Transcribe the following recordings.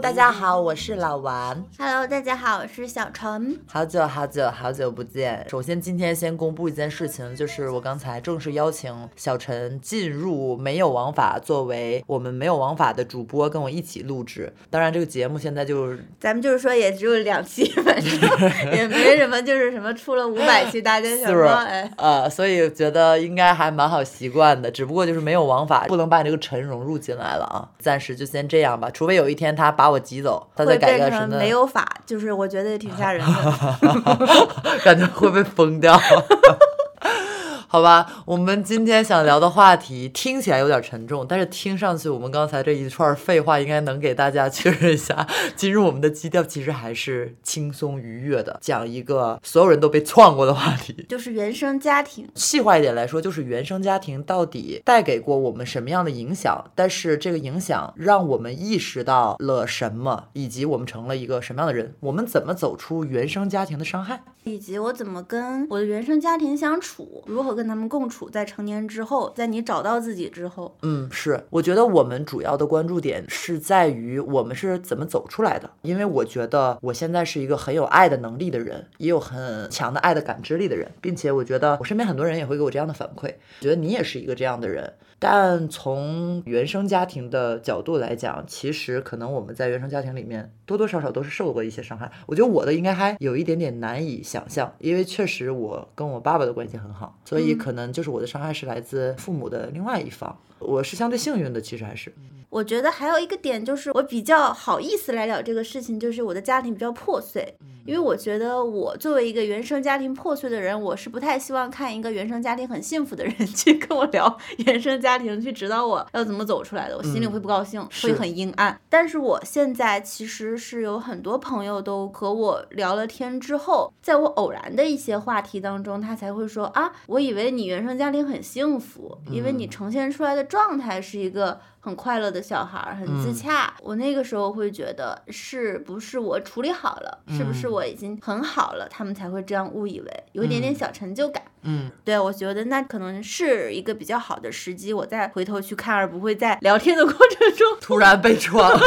大家好，我是老王。Hello，大家好，我是小陈。好久好久好久不见。首先，今天先公布一件事情，就是我刚才正式邀请小陈进入没有王法，作为我们没有王法的主播，跟我一起录制。当然，这个节目现在就是咱们就是说也只有两期，反正 也没什么，就是什么出了五百期，大家想说，哎，呃，所以觉得应该还蛮好习惯的。只不过就是没有王法，不能把你这个陈融入进来了啊。暂时就先这样吧，除非有一天他把我挤走，他再会变成改个什么，没有法，就是我觉得也挺吓人的。感觉会被封掉。好吧，我们今天想聊的话题听起来有点沉重，但是听上去我们刚才这一串废话应该能给大家确认一下，进入我们的基调其实还是轻松愉悦的，讲一个所有人都被创过的话题。就是原生家庭，细化一点来说，就是原生家庭到底带给过我们什么样的影响？但是这个影响让我们意识到了什么，以及我们成了一个什么样的人？我们怎么走出原生家庭的伤害？以及我怎么跟我的原生家庭相处，如何跟跟他们共处，在成年之后，在你找到自己之后，嗯，是，我觉得我们主要的关注点是在于我们是怎么走出来的，因为我觉得我现在是一个很有爱的能力的人，也有很强的爱的感知力的人，并且我觉得我身边很多人也会给我这样的反馈，觉得你也是一个这样的人。但从原生家庭的角度来讲，其实可能我们在原生家庭里面多多少少都是受过一些伤害。我觉得我的应该还有一点点难以想象，因为确实我跟我爸爸的关系很好，所以可能就是我的伤害是来自父母的另外一方。我是相对幸运的，其实还是，我觉得还有一个点就是，我比较好意思来聊这个事情，就是我的家庭比较破碎。因为我觉得我作为一个原生家庭破碎的人，我是不太希望看一个原生家庭很幸福的人 去跟我聊原生家庭，去指导我要怎么走出来的，我心里会不高兴，是会很阴暗。但是我现在其实是有很多朋友都和我聊了天之后，在我偶然的一些话题当中，他才会说啊，我以为你原生家庭很幸福，因为你呈现出来的状态是一个。很快乐的小孩儿，很自洽。我那个时候会觉得，是不是我处理好了？是不是我已经很好了？他们才会这样误以为，有一点点小成就感。嗯，对我觉得那可能是一个比较好的时机，我再回头去看，而不会在聊天的过程中 突然被撞。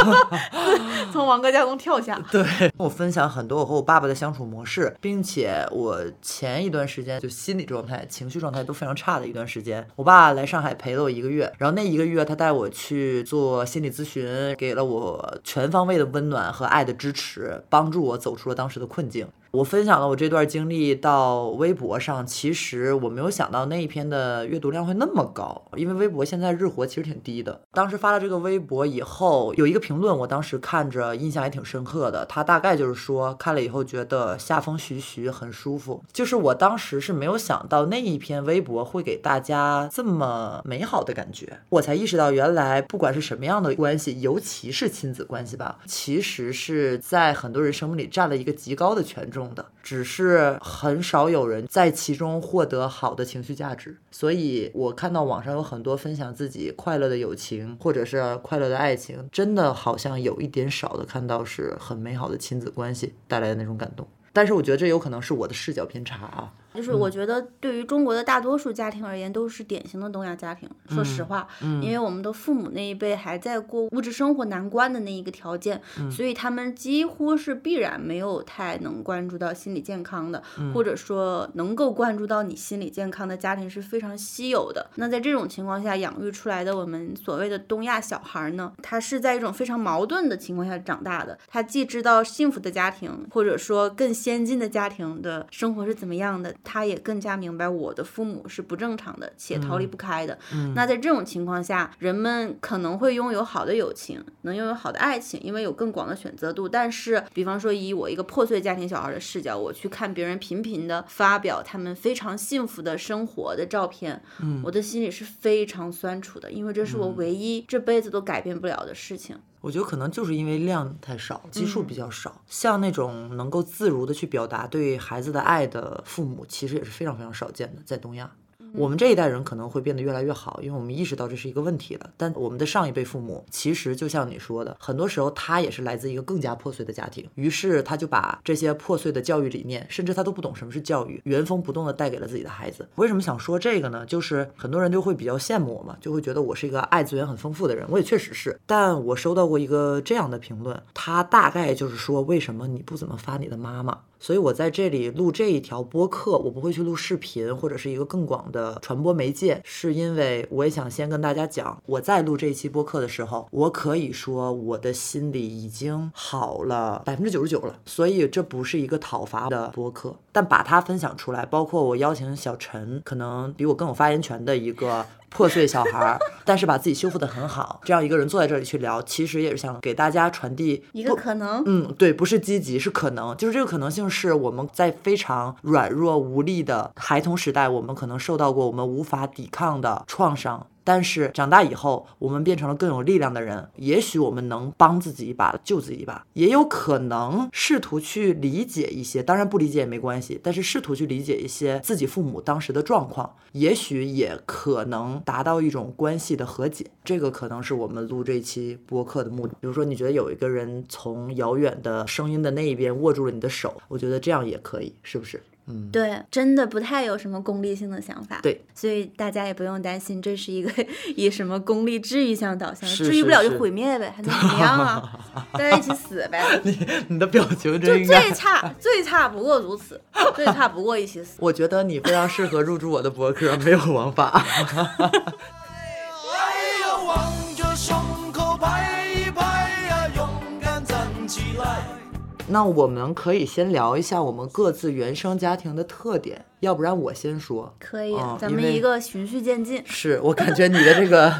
从王哥家中跳下。对 我分享很多我和我爸爸的相处模式，并且我前一段时间就心理状态、情绪状态都非常差的一段时间，我爸来上海陪了我一个月，然后那一个月他带我去做心理咨询，给了我全方位的温暖和爱的支持，帮助我走出了当时的困境。我分享了我这段经历到微博上，其实我没有想到那一篇的阅读量会那么高，因为微博现在日活其实挺低的。当时发了这个微博以后，有一个评论，我当时看着印象也挺深刻的。他大概就是说，看了以后觉得夏风徐徐，很舒服。就是我当时是没有想到那一篇微博会给大家这么美好的感觉，我才意识到原来不管是什么样的关系，尤其是亲子关系吧，其实是在很多人生命里占了一个极高的权重。的，只是很少有人在其中获得好的情绪价值，所以我看到网上有很多分享自己快乐的友情或者是快乐的爱情，真的好像有一点少的看到是很美好的亲子关系带来的那种感动。但是我觉得这有可能是我的视角偏差啊。就是我觉得对于中国的大多数家庭而言，都是典型的东亚家庭。说实话，因为我们的父母那一辈还在过物质生活难关的那一个条件，所以他们几乎是必然没有太能关注到心理健康的，或者说能够关注到你心理健康的家庭是非常稀有的。那在这种情况下养育出来的我们所谓的东亚小孩呢，他是在一种非常矛盾的情况下长大的。他既知道幸福的家庭，或者说更先进的家庭的生活是怎么样的。他也更加明白我的父母是不正常的，且逃离不开的。嗯那在这种情况下，人们可能会拥有好的友情，能拥有好的爱情，因为有更广的选择度。但是，比方说以我一个破碎家庭小孩的视角，我去看别人频频的发表他们非常幸福的生活的照片，嗯我的心里是非常酸楚的，因为这是我唯一这辈子都改变不了的事情。我觉得可能就是因为量太少，基数比较少。像那种能够自如的去表达对孩子的爱的父母，其实也是非常非常少见的，在东亚。我们这一代人可能会变得越来越好，因为我们意识到这是一个问题了。但我们的上一辈父母，其实就像你说的，很多时候他也是来自一个更加破碎的家庭，于是他就把这些破碎的教育理念，甚至他都不懂什么是教育，原封不动的带给了自己的孩子。为什么想说这个呢？就是很多人就会比较羡慕我嘛，就会觉得我是一个爱资源很丰富的人，我也确实是。但我收到过一个这样的评论，他大概就是说，为什么你不怎么发你的妈妈？所以我在这里录这一条播客，我不会去录视频或者是一个更广的传播媒介，是因为我也想先跟大家讲，我在录这一期播客的时候，我可以说我的心里已经好了百分之九十九了。所以这不是一个讨伐的播客，但把它分享出来，包括我邀请小陈，可能比我更有发言权的一个。破碎小孩儿，但是把自己修复得很好，这样一个人坐在这里去聊，其实也是想给大家传递一个可能。嗯，对，不是积极，是可能，就是这个可能性是我们在非常软弱无力的孩童时代，我们可能受到过我们无法抵抗的创伤。但是长大以后，我们变成了更有力量的人。也许我们能帮自己一把，救自己一把，也有可能试图去理解一些，当然不理解也没关系。但是试图去理解一些自己父母当时的状况，也许也可能达到一种关系的和解。这个可能是我们录这期播客的目的。比如说，你觉得有一个人从遥远的声音的那一边握住了你的手，我觉得这样也可以，是不是？嗯，对，真的不太有什么功利性的想法。对，所以大家也不用担心，这是一个 以什么功利治愈向导向，治愈不了就毁灭呗，还能怎么样啊？大家一起死呗。你你的表情就最差，最差不过如此，最差不过一起死。我觉得你非常适合入驻我的博客，没有王法。那我们可以先聊一下我们各自原生家庭的特点。要不然我先说，可以，咱们一个循序渐进。是我感觉你的这个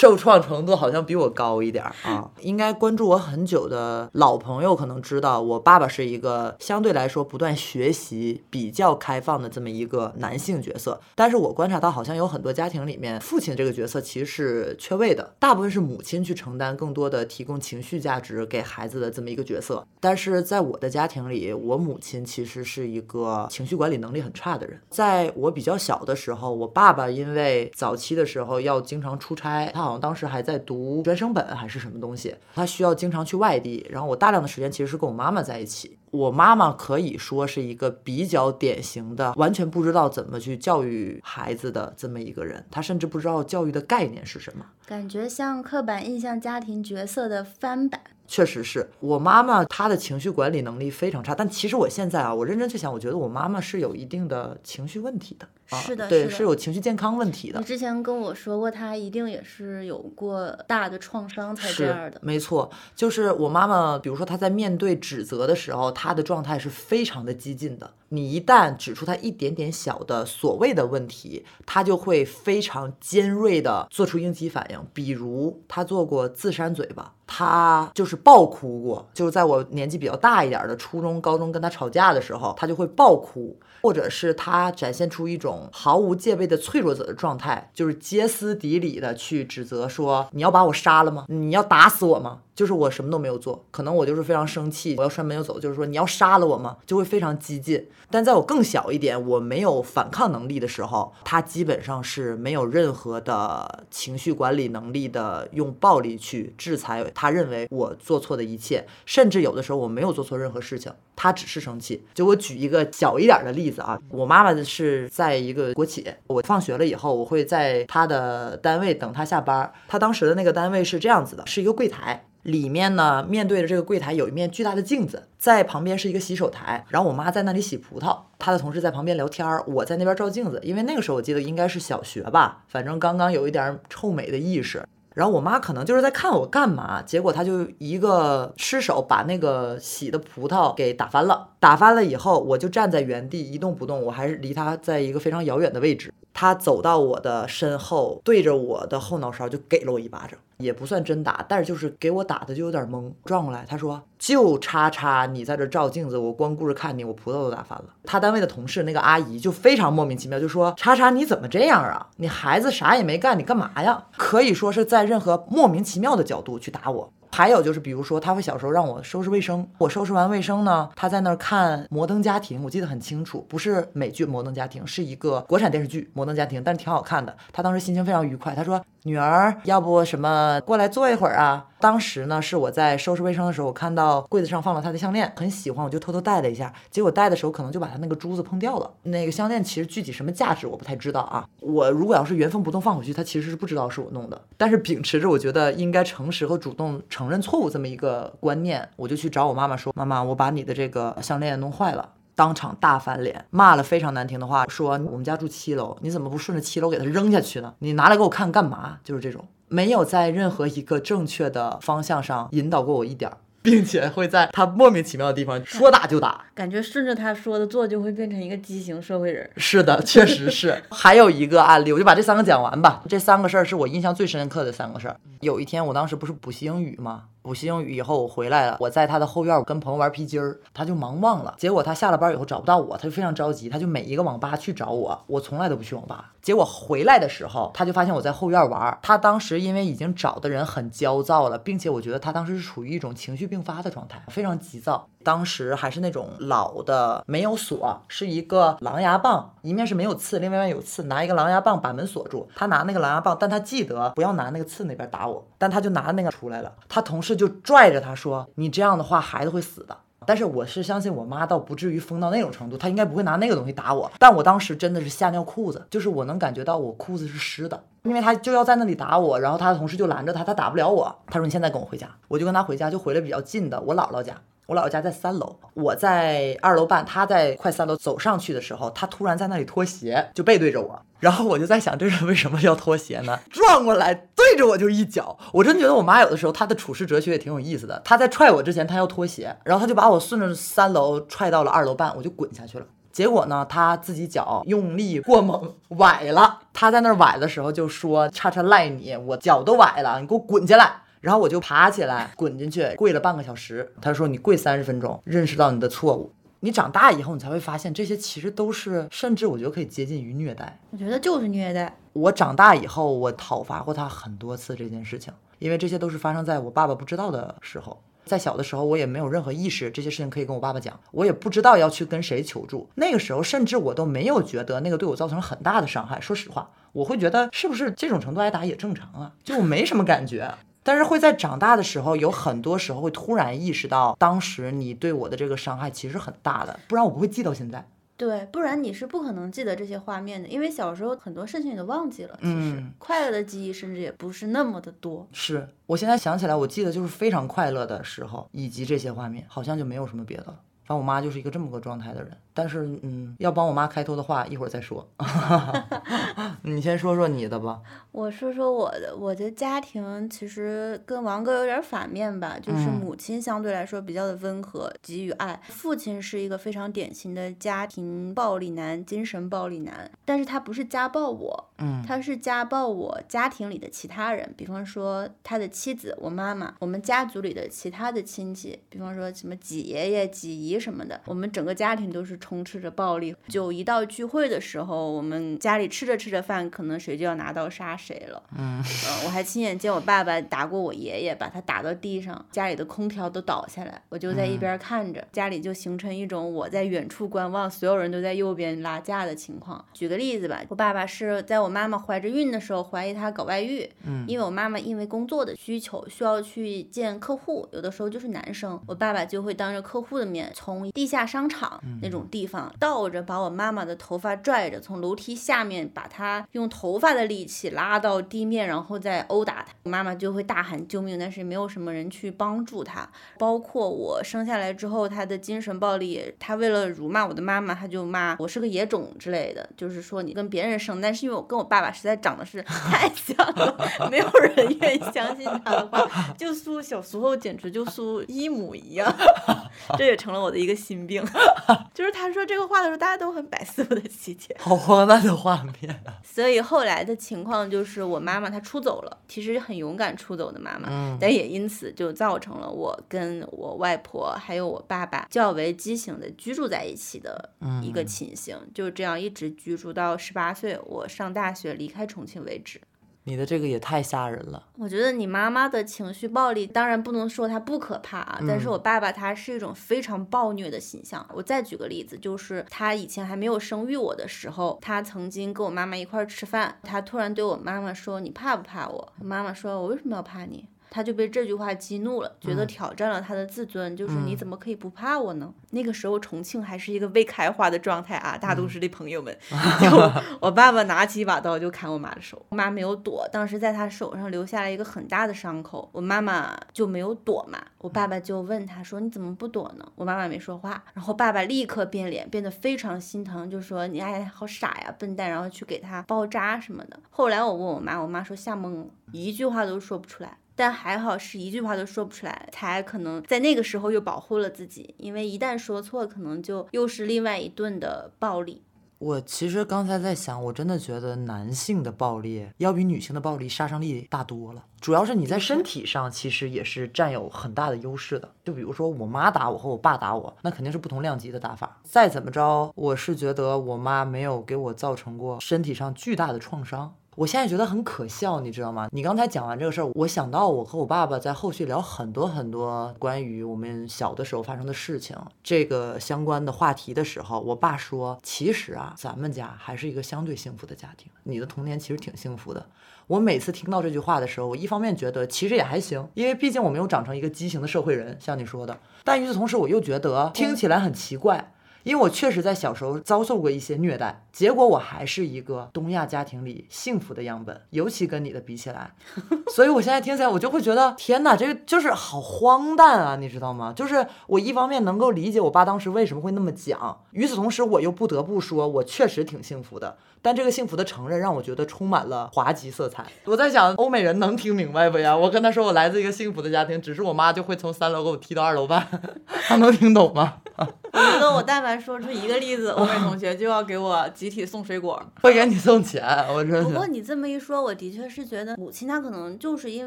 受创程度好像比我高一点啊。应该关注我很久的老朋友可能知道，我爸爸是一个相对来说不断学习、比较开放的这么一个男性角色。但是我观察到，好像有很多家庭里面，父亲这个角色其实是缺位的，大部分是母亲去承担更多的提供情绪价值给孩子的这么一个角色。但是在我的家庭里，我母亲其实是一个情绪管理能力很差的人。在我比较小的时候，我爸爸因为早期的时候要经常出差，他好像当时还在读专升本还是什么东西，他需要经常去外地。然后我大量的时间其实是跟我妈妈在一起。我妈妈可以说是一个比较典型的，完全不知道怎么去教育孩子的这么一个人，她甚至不知道教育的概念是什么，感觉像刻板印象家庭角色的翻版。确实是我妈妈，她的情绪管理能力非常差。但其实我现在啊，我认真去想，我觉得我妈妈是有一定的情绪问题的。是的，对，是有情绪健康问题的。你之前跟我说过，她一定也是有过大的创伤才这样的。没错，就是我妈妈，比如说她在面对指责的时候，她的状态是非常的激进的。你一旦指出她一点点小的所谓的问题，她就会非常尖锐的做出应激反应。比如她做过自扇嘴巴。她就是爆哭过，就是在我年纪比较大一点的初中、高中跟她吵架的时候，她就会爆哭，或者是她展现出一种毫无戒备的脆弱者的状态，就是歇斯底里的去指责说：“你要把我杀了吗？你要打死我吗？”就是我什么都没有做，可能我就是非常生气，我要摔门就走，就是说你要杀了我吗？就会非常激进。但在我更小一点，我没有反抗能力的时候，他基本上是没有任何的情绪管理能力的，用暴力去制裁他认为我做错的一切，甚至有的时候我没有做错任何事情，他只是生气。就我举一个小一点的例子啊，我妈妈是在一个国企，我放学了以后，我会在她的单位等她下班。她当时的那个单位是这样子的，是一个柜台。里面呢，面对着这个柜台有一面巨大的镜子，在旁边是一个洗手台，然后我妈在那里洗葡萄，她的同事在旁边聊天儿，我在那边照镜子，因为那个时候我记得应该是小学吧，反正刚刚有一点臭美的意识。然后我妈可能就是在看我干嘛，结果她就一个失手把那个洗的葡萄给打翻了。打翻了以后，我就站在原地一动不动，我还是离她在一个非常遥远的位置。她走到我的身后，对着我的后脑勺就给了我一巴掌，也不算真打，但是就是给我打的就有点懵。转过来，他说：“就叉叉，你在这照镜子，我光顾着看你，我葡萄都打翻了。”他单位的同事那个阿姨就非常莫名其妙，就说：“叉叉，你怎么这样啊？你孩子啥也没干，你干嘛呀？”可以说是在任何莫名其妙的角度去打我。还有就是，比如说他会小时候让我收拾卫生，我收拾完卫生呢，他在那儿看《摩登家庭》，我记得很清楚，不是美剧《摩登家庭》，是一个国产电视剧《摩登家庭》，但是挺好看的。他当时心情非常愉快，他说：“女儿，要不什么过来坐一会儿啊？”当时呢，是我在收拾卫生的时候，我看到柜子上放了他的项链，很喜欢，我就偷偷戴了一下。结果戴的时候，可能就把他那个珠子碰掉了。那个项链其实具体什么价值我不太知道啊。我如果要是原封不动放回去，他其实是不知道是我弄的。但是秉持着我觉得应该诚实和主动承认错误这么一个观念，我就去找我妈妈说：“妈妈，我把你的这个项链弄坏了。”当场大翻脸，骂了非常难听的话，说我们家住七楼，你怎么不顺着七楼给他扔下去呢？你拿来给我看干嘛？就是这种。没有在任何一个正确的方向上引导过我一点儿，并且会在他莫名其妙的地方说打就打。感觉顺着他说的做，就会变成一个畸形社会人。是的，确实是。还有一个案例，我就把这三个讲完吧。这三个事儿是我印象最深刻的三个事儿。有一天，我当时不是补习英语吗？补习英语以后，我回来了，我在他的后院跟朋友玩皮筋儿，他就忙忘了。结果他下了班以后找不到我，他就非常着急，他就每一个网吧去找我。我从来都不去网吧。结果回来的时候，他就发现我在后院玩。他当时因为已经找的人很焦躁了，并且我觉得他当时是处于一种情绪并发的状态，非常急躁。当时还是那种老的，没有锁，是一个狼牙棒，一面是没有刺，另外一面有刺，拿一个狼牙棒把门锁住。他拿那个狼牙棒，但他记得不要拿那个刺那边打我，但他就拿那个出来了。他同事就拽着他说：“你这样的话，孩子会死的。”但是我是相信我妈，倒不至于疯到那种程度，她应该不会拿那个东西打我。但我当时真的是吓尿裤子，就是我能感觉到我裤子是湿的，因为他就要在那里打我，然后他的同事就拦着他，他打不了我。他说：“你现在跟我回家。”我就跟他回家，就回来比较近的我姥姥家。我姥姥家在三楼，我在二楼半，他在快三楼走上去的时候，他突然在那里脱鞋，就背对着我。然后我就在想，这人为什么要脱鞋呢？转过来对着我就一脚。我真觉得我妈有的时候她的处事哲学也挺有意思的。她在踹我之前，她要脱鞋，然后她就把我顺着三楼踹到了二楼半，我就滚下去了。结果呢，她自己脚用力过猛，崴了。她在那儿崴的时候就说：“叉叉赖你，我脚都崴了，你给我滚下来。”然后我就爬起来滚进去，跪了半个小时。他说：“你跪三十分钟，认识到你的错误。你长大以后，你才会发现这些其实都是，甚至我觉得可以接近于虐待。我觉得就是虐待。我长大以后，我讨伐过他很多次这件事情，因为这些都是发生在我爸爸不知道的时候。在小的时候，我也没有任何意识，这些事情可以跟我爸爸讲，我也不知道要去跟谁求助。那个时候，甚至我都没有觉得那个对我造成很大的伤害。说实话，我会觉得是不是这种程度挨打也正常啊？就我没什么感觉。但是会在长大的时候，有很多时候会突然意识到，当时你对我的这个伤害其实很大的，不然我不会记到现在。对，不然你是不可能记得这些画面的，因为小时候很多事情你都忘记了。其实快乐的记忆甚至也不是那么的多。是我现在想起来，我记得就是非常快乐的时候，以及这些画面，好像就没有什么别的了。反正我妈就是一个这么个状态的人。但是，嗯，要帮我妈开脱的话，一会儿再说。你先说说你的吧。我说说我的，我的家庭其实跟王哥有点反面吧，就是母亲相对来说比较的温和，给予爱；父亲是一个非常典型的家庭暴力男，精神暴力男。但是他不是家暴我，嗯，他是家暴我家庭里的其他人，比方说他的妻子，我妈妈，我们家族里的其他的亲戚，比方说什么几爷爷、几姨什么的，我们整个家庭都是。充斥着暴力，就一到聚会的时候，我们家里吃着吃着饭，可能谁就要拿刀杀谁了。嗯，我还亲眼见我爸爸打过我爷爷，把他打到地上，家里的空调都倒下来，我就在一边看着，家里就形成一种我在远处观望，所有人都在右边拉架的情况。举个例子吧，我爸爸是在我妈妈怀着孕的时候怀疑他搞外遇，嗯，因为我妈妈因为工作的需求需要去见客户，有的时候就是男生，我爸爸就会当着客户的面从地下商场那种。地方倒着把我妈妈的头发拽着，从楼梯下面把她用头发的力气拉到地面，然后再殴打她。我妈妈就会大喊救命，但是没有什么人去帮助她。包括我生下来之后，她的精神暴力，她为了辱骂我的妈妈，她就骂我是个野种之类的，就是说你跟别人生，但是因为我跟我爸爸实在长得是 太像了，没有人愿意相信他的话，就苏小时候简直就苏一模一样，这也成了我的一个心病，就是他。说这个话的时候，大家都很百思不得其解，好荒诞的画面啊！所以后来的情况就是，我妈妈她出走了，其实很勇敢出走的妈妈，但也因此就造成了我跟我外婆还有我爸爸较为畸形的居住在一起的一个情形，就这样一直居住到十八岁，我上大学离开重庆为止。你的这个也太吓人了。我觉得你妈妈的情绪暴力，当然不能说她不可怕啊，但是我爸爸他是一种非常暴虐的形象。我再举个例子，就是他以前还没有生育我的时候，他曾经跟我妈妈一块儿吃饭，他突然对我妈妈说：“你怕不怕我？”我妈妈说：“我为什么要怕你？”他就被这句话激怒了，觉得挑战了他的自尊，就是你怎么可以不怕我呢？那个时候重庆还是一个未开化的状态啊，大都市的朋友们，就 我爸爸拿起一把刀就砍我妈的手，我妈没有躲，当时在她手上留下了一个很大的伤口，我妈妈就没有躲嘛，我爸爸就问他说你怎么不躲呢？我妈妈没说话，然后爸爸立刻变脸，变得非常心疼，就说你哎好傻呀笨蛋，然后去给他包扎什么的。后来我问我妈，我妈说吓懵了，一句话都说不出来。但还好是一句话都说不出来，才可能在那个时候又保护了自己，因为一旦说错，可能就又是另外一顿的暴力。我其实刚才在想，我真的觉得男性的暴力要比女性的暴力杀伤力大多了。主要是你在身体上其实也是占有很大的优势的。就比如说我妈打我和我爸打我，那肯定是不同量级的打法。再怎么着，我是觉得我妈没有给我造成过身体上巨大的创伤。我现在觉得很可笑，你知道吗？你刚才讲完这个事儿，我想到我和我爸爸在后续聊很多很多关于我们小的时候发生的事情，这个相关的话题的时候，我爸说，其实啊，咱们家还是一个相对幸福的家庭，你的童年其实挺幸福的。我每次听到这句话的时候，我一方面觉得其实也还行，因为毕竟我没有长成一个畸形的社会人，像你说的，但与此同时，我又觉得听起来很奇怪。因为我确实在小时候遭受过一些虐待，结果我还是一个东亚家庭里幸福的样本，尤其跟你的比起来，所以我现在听起来我就会觉得天哪，这个就是好荒诞啊，你知道吗？就是我一方面能够理解我爸当时为什么会那么讲，与此同时我又不得不说我确实挺幸福的。但这个幸福的承认让我觉得充满了滑稽色彩。我在想，欧美人能听明白不呀？我跟他说我来自一个幸福的家庭，只是我妈就会从三楼给我踢到二楼半，他能听懂吗？我觉得我但凡说出一个例子，欧美同学就要给我集体送水果，会给你送钱。我真的。不过你这么一说，我的确是觉得母亲她可能就是因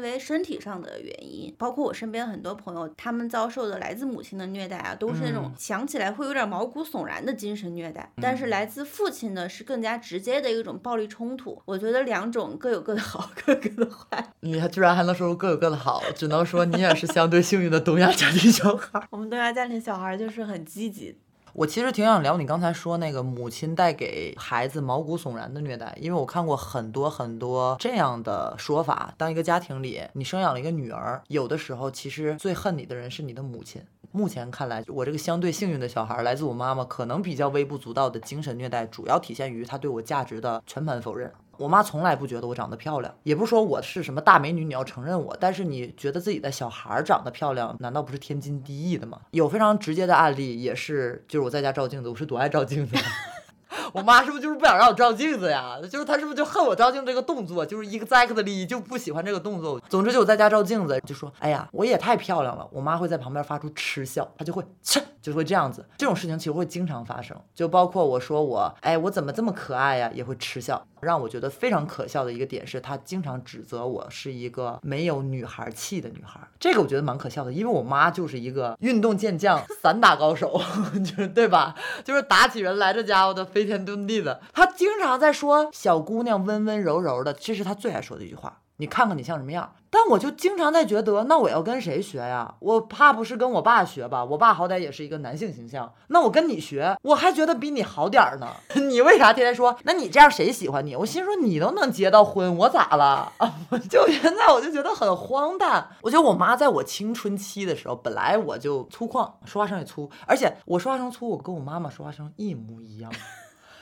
为身体上的原因，包括我身边很多朋友，他们遭受的来自母亲的虐待啊，都是那种想起来会有点毛骨悚然的精神虐待。但是来自父亲的是更加直接的一种暴力冲突。我觉得两种各有各的好，各有各的坏。你还居然还能说出各有各的好，只能说你也是相对幸运的东亚家庭小孩。我们东亚家庭小孩就是很积极。我其实挺想聊你刚才说那个母亲带给孩子毛骨悚然的虐待，因为我看过很多很多这样的说法。当一个家庭里你生养了一个女儿，有的时候其实最恨你的人是你的母亲。目前看来，我这个相对幸运的小孩来自我妈妈，可能比较微不足道的精神虐待，主要体现于她对我价值的全盘否认。我妈从来不觉得我长得漂亮，也不是说我是什么大美女，你要承认我。但是你觉得自己的小孩长得漂亮，难道不是天经地义的吗？有非常直接的案例，也是就是我在家照镜子，我是多爱照镜子。我妈是不是就是不想让我照镜子呀？就是她是不是就恨我照镜这个动作？就是 exactly 就不喜欢这个动作。总之就我在家照镜子，就说哎呀，我也太漂亮了。我妈会在旁边发出嗤笑，她就会切，就会这样子。这种事情其实会经常发生，就包括我说我哎我怎么这么可爱呀，也会嗤笑。让我觉得非常可笑的一个点是，他经常指责我是一个没有女孩气的女孩。这个我觉得蛮可笑的，因为我妈就是一个运动健将、散打高手，就是对吧？就是打起人来这家伙的飞天遁地的。他经常在说小姑娘温温柔柔的，这是他最爱说的一句话。你看看你像什么样？但我就经常在觉得，那我要跟谁学呀？我怕不是跟我爸学吧？我爸好歹也是一个男性形象，那我跟你学，我还觉得比你好点儿呢。你为啥天天说？那你这样谁喜欢你？我心说你都能结到婚，我咋了？就现在我就觉得很荒诞。我觉得我妈在我青春期的时候，本来我就粗犷，说话声也粗，而且我说话声粗，我跟我妈妈说话声一模一样。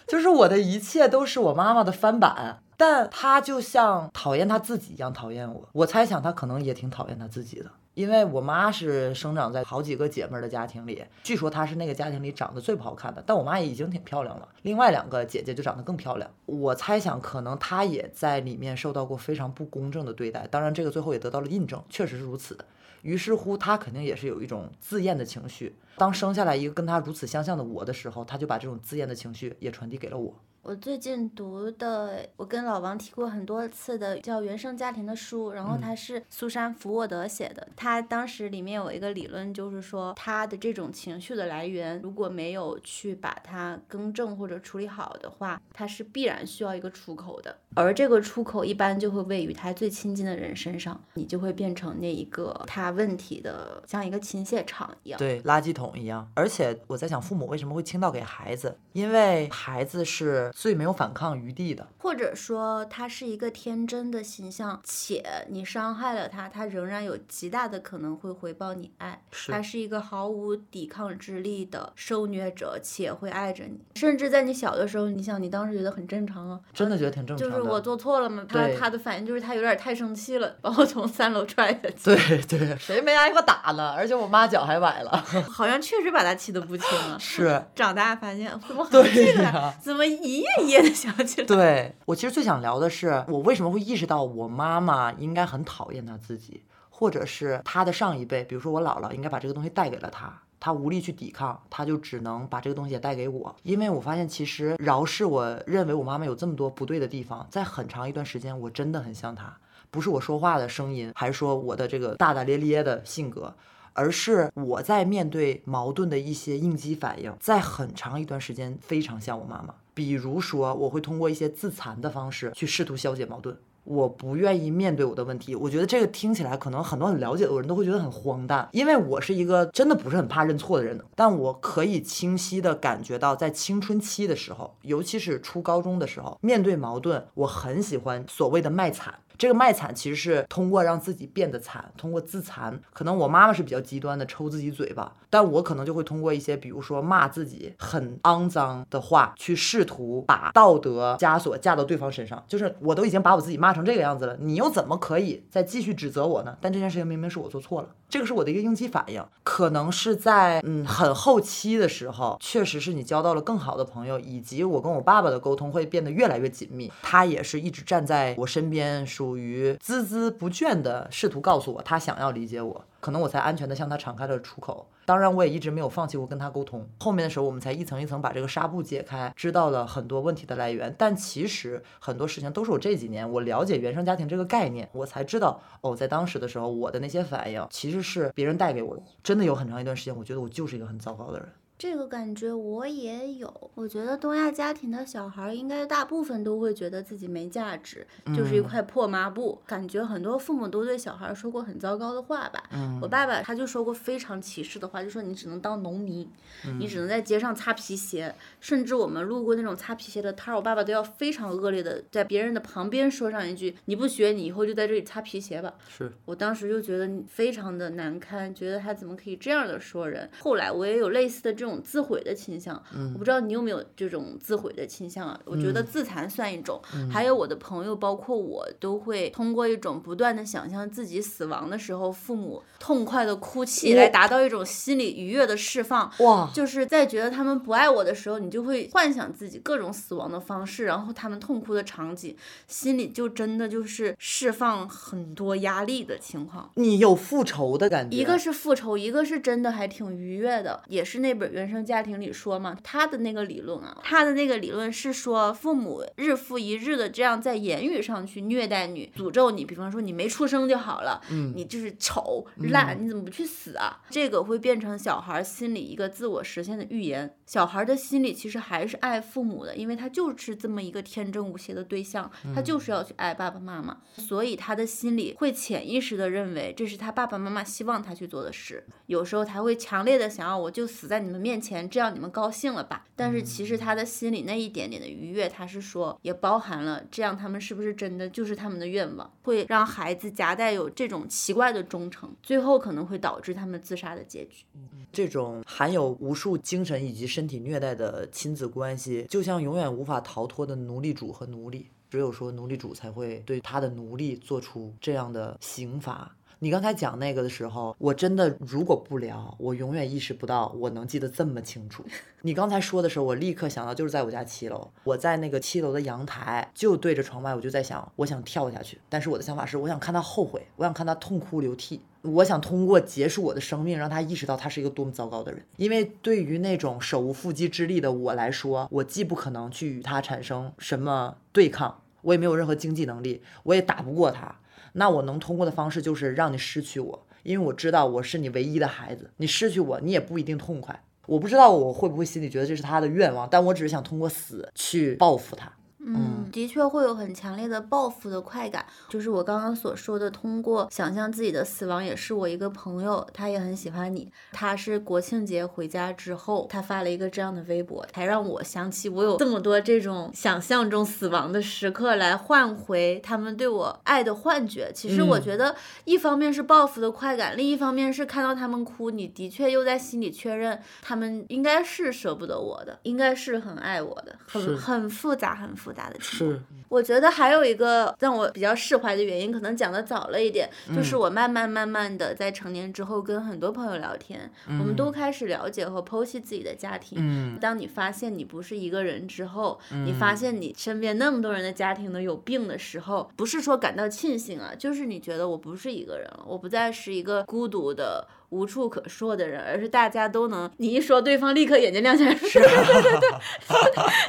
就是我的一切都是我妈妈的翻版，但她就像讨厌她自己一样讨厌我。我猜想她可能也挺讨厌她自己的，因为我妈是生长在好几个姐妹的家庭里，据说她是那个家庭里长得最不好看的，但我妈也已经挺漂亮了。另外两个姐姐就长得更漂亮。我猜想可能她也在里面受到过非常不公正的对待，当然这个最后也得到了印证，确实是如此。于是乎，他肯定也是有一种自厌的情绪。当生下来一个跟他如此相像的我的时候，他就把这种自厌的情绪也传递给了我。我最近读的，我跟老王提过很多次的叫《原生家庭》的书，然后它是苏珊·福沃德写的。他当时里面有一个理论，就是说他的这种情绪的来源，如果没有去把它更正或者处理好的话，他是必然需要一个出口的。而这个出口一般就会位于他最亲近的人身上，你就会变成那一个他问题的，像一个倾泻场一样，对，垃圾桶一样。而且我在想，父母为什么会倾倒给孩子？因为孩子是最没有反抗余地的，或者说他是一个天真的形象，且你伤害了他，他仍然有极大的可能会回报你爱。他是一个毫无抵抗之力的受虐者，且会爱着你。甚至在你小的时候，你想，你当时觉得很正常啊，真的觉得挺正常的。我做错了吗？他他的反应就是他有点太生气了，把我从三楼踹下去。对对，谁没挨过打呢？而且我妈脚还崴了，好像确实把他气得不轻啊。是，长大发现怎么 对呀？怎么一页一页的想起来？对我其实最想聊的是，我为什么会意识到我妈妈应该很讨厌她自己，或者是她的上一辈，比如说我姥姥，应该把这个东西带给了她。他无力去抵抗，他就只能把这个东西也带给我。因为我发现，其实饶是我认为我妈妈有这么多不对的地方，在很长一段时间，我真的很像她。不是我说话的声音，还是说我的这个大大咧咧的性格，而是我在面对矛盾的一些应激反应，在很长一段时间非常像我妈妈。比如说，我会通过一些自残的方式去试图消解矛盾。我不愿意面对我的问题，我觉得这个听起来可能很多很了解的人都会觉得很荒诞，因为我是一个真的不是很怕认错的人，但我可以清晰的感觉到，在青春期的时候，尤其是初高中的时候，面对矛盾，我很喜欢所谓的卖惨。这个卖惨其实是通过让自己变得惨，通过自残。可能我妈妈是比较极端的，抽自己嘴巴，但我可能就会通过一些，比如说骂自己很肮脏的话，去试图把道德枷锁架到对方身上。就是我都已经把我自己骂成这个样子了，你又怎么可以再继续指责我呢？但这件事情明明是我做错了，这个是我的一个应激反应。可能是在嗯很后期的时候，确实是你交到了更好的朋友，以及我跟我爸爸的沟通会变得越来越紧密。他也是一直站在我身边说。属于孜孜不倦的试图告诉我，他想要理解我，可能我才安全的向他敞开了出口。当然，我也一直没有放弃过跟他沟通。后面的时候，我们才一层一层把这个纱布解开，知道了很多问题的来源。但其实很多事情都是我这几年我了解原生家庭这个概念，我才知道哦，在当时的时候，我的那些反应其实是别人带给我的。真的有很长一段时间，我觉得我就是一个很糟糕的人。这个感觉我也有，我觉得东亚家庭的小孩应该大部分都会觉得自己没价值，就是一块破抹布。感觉很多父母都对小孩说过很糟糕的话吧。我爸爸他就说过非常歧视的话，就说你只能当农民，你只能在街上擦皮鞋。甚至我们路过那种擦皮鞋的摊儿，我爸爸都要非常恶劣的在别人的旁边说上一句：“你不学，你以后就在这里擦皮鞋吧。”是我当时就觉得非常的难堪，觉得他怎么可以这样的说人。后来我也有类似的这。这种自毁的倾向，我不知道你有没有这种自毁的倾向啊？我觉得自残算一种，还有我的朋友，包括我，都会通过一种不断的想象自己死亡的时候，父母痛快的哭泣，来达到一种心理愉悦的释放。哇！就是在觉得他们不爱我的时候，你就会幻想自己各种死亡的方式，然后他们痛哭的场景，心里就真的就是释放很多压力的情况。你有复仇的感觉？一个是复仇，一个是真的还挺愉悦的，也是那本。原生家庭里说嘛，他的那个理论啊，他的那个理论是说，父母日复一日的这样在言语上去虐待你，诅咒你，比方说你没出生就好了，嗯，你就是丑烂，你怎么不去死啊？这个会变成小孩心里一个自我实现的预言。小孩的心里其实还是爱父母的，因为他就是这么一个天真无邪的对象，他就是要去爱爸爸妈妈，所以他的心里会潜意识的认为这是他爸爸妈妈希望他去做的事。有时候他会强烈的想要，我就死在你们。面前，这样你们高兴了吧？但是其实他的心里那一点点的愉悦，他是说也包含了这样他们是不是真的就是他们的愿望，会让孩子夹带有这种奇怪的忠诚，最后可能会导致他们自杀的结局。这种含有无数精神以及身体虐待的亲子关系，就像永远无法逃脱的奴隶主和奴隶，只有说奴隶主才会对他的奴隶做出这样的刑罚。你刚才讲那个的时候，我真的如果不聊，我永远意识不到我能记得这么清楚。你刚才说的时候，我立刻想到就是在我家七楼，我在那个七楼的阳台就对着窗外，我就在想，我想跳下去，但是我的想法是，我想看他后悔，我想看他痛哭流涕。我想通过结束我的生命，让他意识到他是一个多么糟糕的人。因为对于那种手无缚鸡之力的我来说，我既不可能去与他产生什么对抗，我也没有任何经济能力，我也打不过他。那我能通过的方式就是让你失去我，因为我知道我是你唯一的孩子。你失去我，你也不一定痛快。我不知道我会不会心里觉得这是他的愿望，但我只是想通过死去报复他。嗯，的确会有很强烈的报复的快感，就是我刚刚所说的，通过想象自己的死亡，也是我一个朋友，他也很喜欢你，他是国庆节回家之后，他发了一个这样的微博，才让我想起我有这么多这种想象中死亡的时刻，来换回他们对我爱的幻觉。其实我觉得，一方面是报复的快感，另一方面是看到他们哭，你的确又在心里确认，他们应该是舍不得我的，应该是很爱我的，很很复杂，很复。大的是，我觉得还有一个让我比较释怀的原因，可能讲的早了一点，就是我慢慢慢慢的在成年之后，跟很多朋友聊天，我们都开始了解和剖析自己的家庭。嗯，当你发现你不是一个人之后，你发现你身边那么多人的家庭都有病的时候，不是说感到庆幸啊，就是你觉得我不是一个人了，我不再是一个孤独的。无处可说的人，而是大家都能，你一说，对方立刻眼睛亮起来，是，对对对对，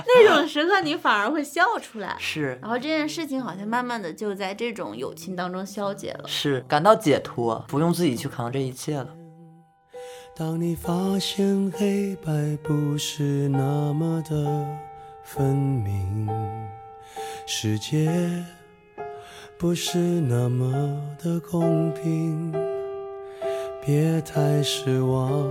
那种时刻你反而会笑出来，是，然后这件事情好像慢慢的就在这种友情当中消解了，是，感到解脱，不用自己去扛这一切了。当你发现黑白不是那么的分明，世界不是那么的公平。别太失望。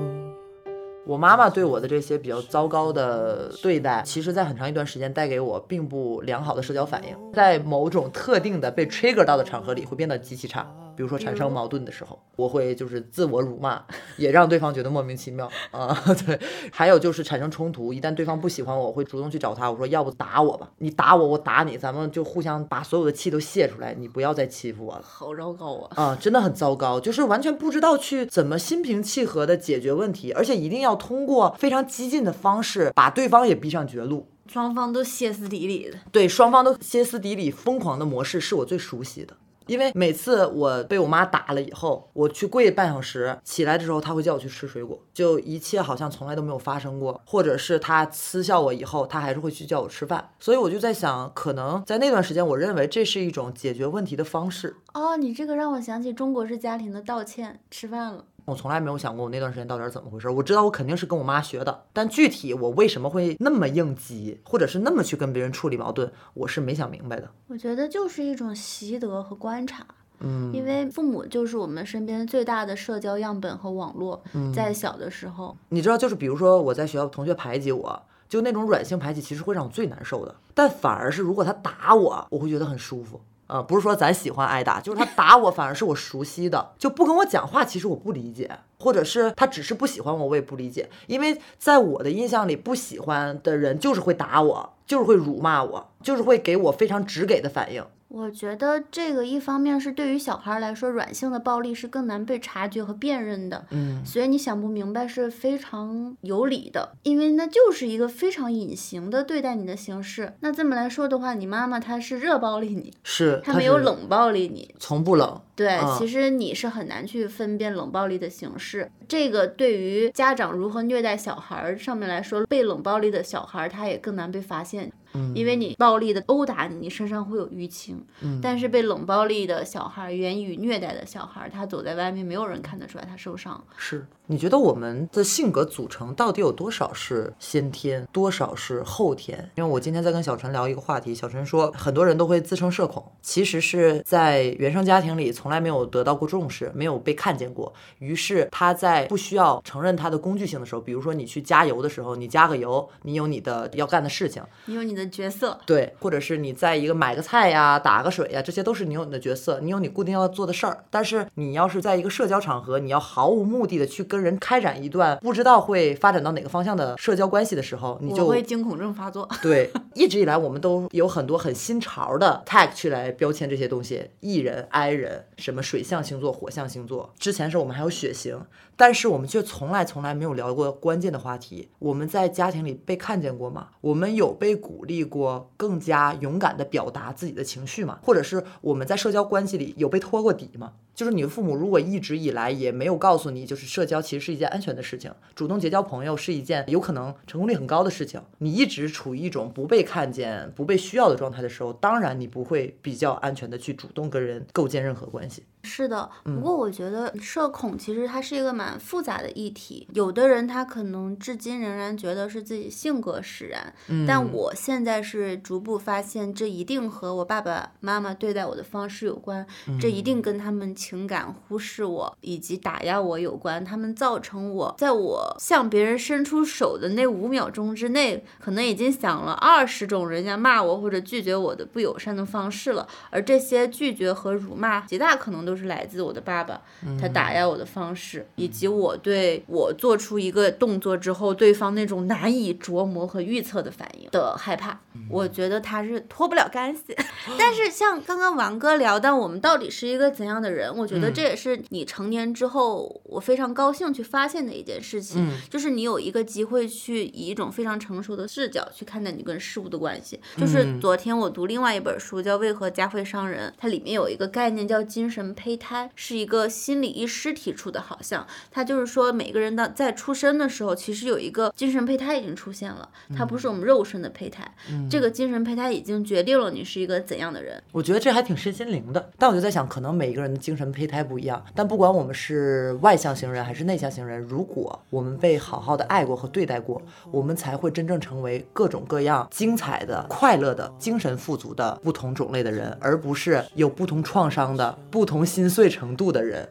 我妈妈对我的这些比较糟糕的对待，其实在很长一段时间带给我并不良好的社交反应，在某种特定的被 trigger 到的场合里会变得极其差。比如说产生矛盾的时候，我会就是自我辱骂，也让对方觉得莫名其妙啊。对，还有就是产生冲突，一旦对方不喜欢我，我会主动去找他，我说要不打我吧，你打我，我打你，咱们就互相把所有的气都泄出来，你不要再欺负我了。好糟糕啊！啊，真的很糟糕，就是完全不知道去怎么心平气和的解决问题，而且一定要通过非常激进的方式把对方也逼上绝路，双方都歇斯底里的。对，双方都歇斯底里、疯狂的模式是我最熟悉的。因为每次我被我妈打了以后，我去跪半小时，起来的时候她会叫我去吃水果，就一切好像从来都没有发生过。或者是她嗤笑我以后，她还是会去叫我吃饭。所以我就在想，可能在那段时间，我认为这是一种解决问题的方式。哦，你这个让我想起中国式家庭的道歉，吃饭了。我从来没有想过我那段时间到底是怎么回事。我知道我肯定是跟我妈学的，但具体我为什么会那么应激，或者是那么去跟别人处理矛盾，我是没想明白的。我觉得就是一种习得和观察，嗯，因为父母就是我们身边最大的社交样本和网络。在小的时候，你知道，就是比如说我在学校同学排挤我，就那种软性排挤，其实会让我最难受的。但反而是如果他打我，我会觉得很舒服。呃，不是说咱喜欢挨打，就是他打我，反而是我熟悉的，就不跟我讲话。其实我不理解，或者是他只是不喜欢我，我也不理解。因为在我的印象里，不喜欢的人就是会打我，就是会辱骂我，就是会给我非常直给的反应。我觉得这个一方面是对于小孩来说，软性的暴力是更难被察觉和辨认的，嗯，所以你想不明白是非常有理的，因为那就是一个非常隐形的对待你的形式。那这么来说的话，你妈妈她是热暴力你，是她没有冷暴力你，从不冷。对，其实你是很难去分辨冷暴力的形式。这个对于家长如何虐待小孩上面来说，被冷暴力的小孩他也更难被发现。因为你暴力的殴打你，你身上会有淤青。嗯，但是被冷暴力的小孩，言语虐待的小孩，他走在外面，没有人看得出来他受伤。是。你觉得我们的性格组成到底有多少是先天，多少是后天？因为我今天在跟小陈聊一个话题，小陈说很多人都会自称社恐，其实是在原生家庭里从来没有得到过重视，没有被看见过。于是他在不需要承认他的工具性的时候，比如说你去加油的时候，你加个油，你有你的要干的事情，你有你的的角色。对，或者是你在一个买个菜呀、打个水呀，这些都是你有你的角色，你有你固定要做的事儿。但是你要是在一个社交场合，你要毫无目的的去跟人开展一段不知道会发展到哪个方向的社交关系的时候，你就会惊恐症发作。对，一直以来我们都有很多很新潮的 tag 去来标签这些东西艺人、I 人，什么水象星座、火象星座。之前是我们还有血型，但是我们却从来从来没有聊过关键的话题。我们在家庭里被看见过吗？我们有被鼓励过更加勇敢的表达自己的情绪吗？或者是我们在社交关系里有被托过底吗？就是你的父母如果一直以来也没有告诉你，就是社交其实是一件安全的事情，主动结交朋友是一件有可能成功率很高的事情。你一直处于一种不被看见、不被需要的状态的时候，当然你不会比较安全的去主动跟人构建任何关系。是的，不过我觉得社恐其实它是一个蛮复杂的议题。有的人他可能至今仍然觉得是自己性格使然，但我现在是逐步发现，这一定和我爸爸妈妈对待我的方式有关，这一定跟他们情感忽视我以及打压我有关。他们造成我在我向别人伸出手的那五秒钟之内，可能已经想了二十种人家骂我或者拒绝我的不友善的方式了，而这些拒绝和辱骂极大可能都。都是来自我的爸爸，他打压我的方式，以及我对我做出一个动作之后，对方那种难以琢磨和预测的反应的害怕，我觉得他是脱不了干系。但是像刚刚王哥聊到，我们到底是一个怎样的人？我觉得这也是你成年之后，我非常高兴去发现的一件事情，就是你有一个机会去以一种非常成熟的视角去看待你跟事物的关系。就是昨天我读另外一本书叫《为何家会伤人》，它里面有一个概念叫精神。胚胎是一个心理医师提出的，好像他就是说每个人的在出生的时候，其实有一个精神胚胎已经出现了，它不是我们肉身的胚胎，这个精神胚胎已经决定了你是一个怎样的人。我觉得这还挺身心灵的，但我就在想，可能每一个人的精神胚胎不一样，但不管我们是外向型人还是内向型人，如果我们被好好的爱过和对待过，我们才会真正成为各种各样精彩的、快乐的、精神富足的不同种类的人，而不是有不同创伤的不同。心碎程度的人，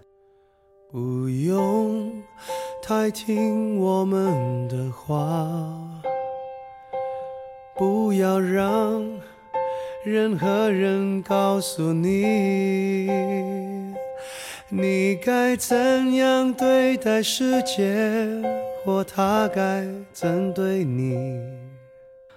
不用太听我们的话，不要让任何人告诉你，你该怎样对待世界，或他该怎对你。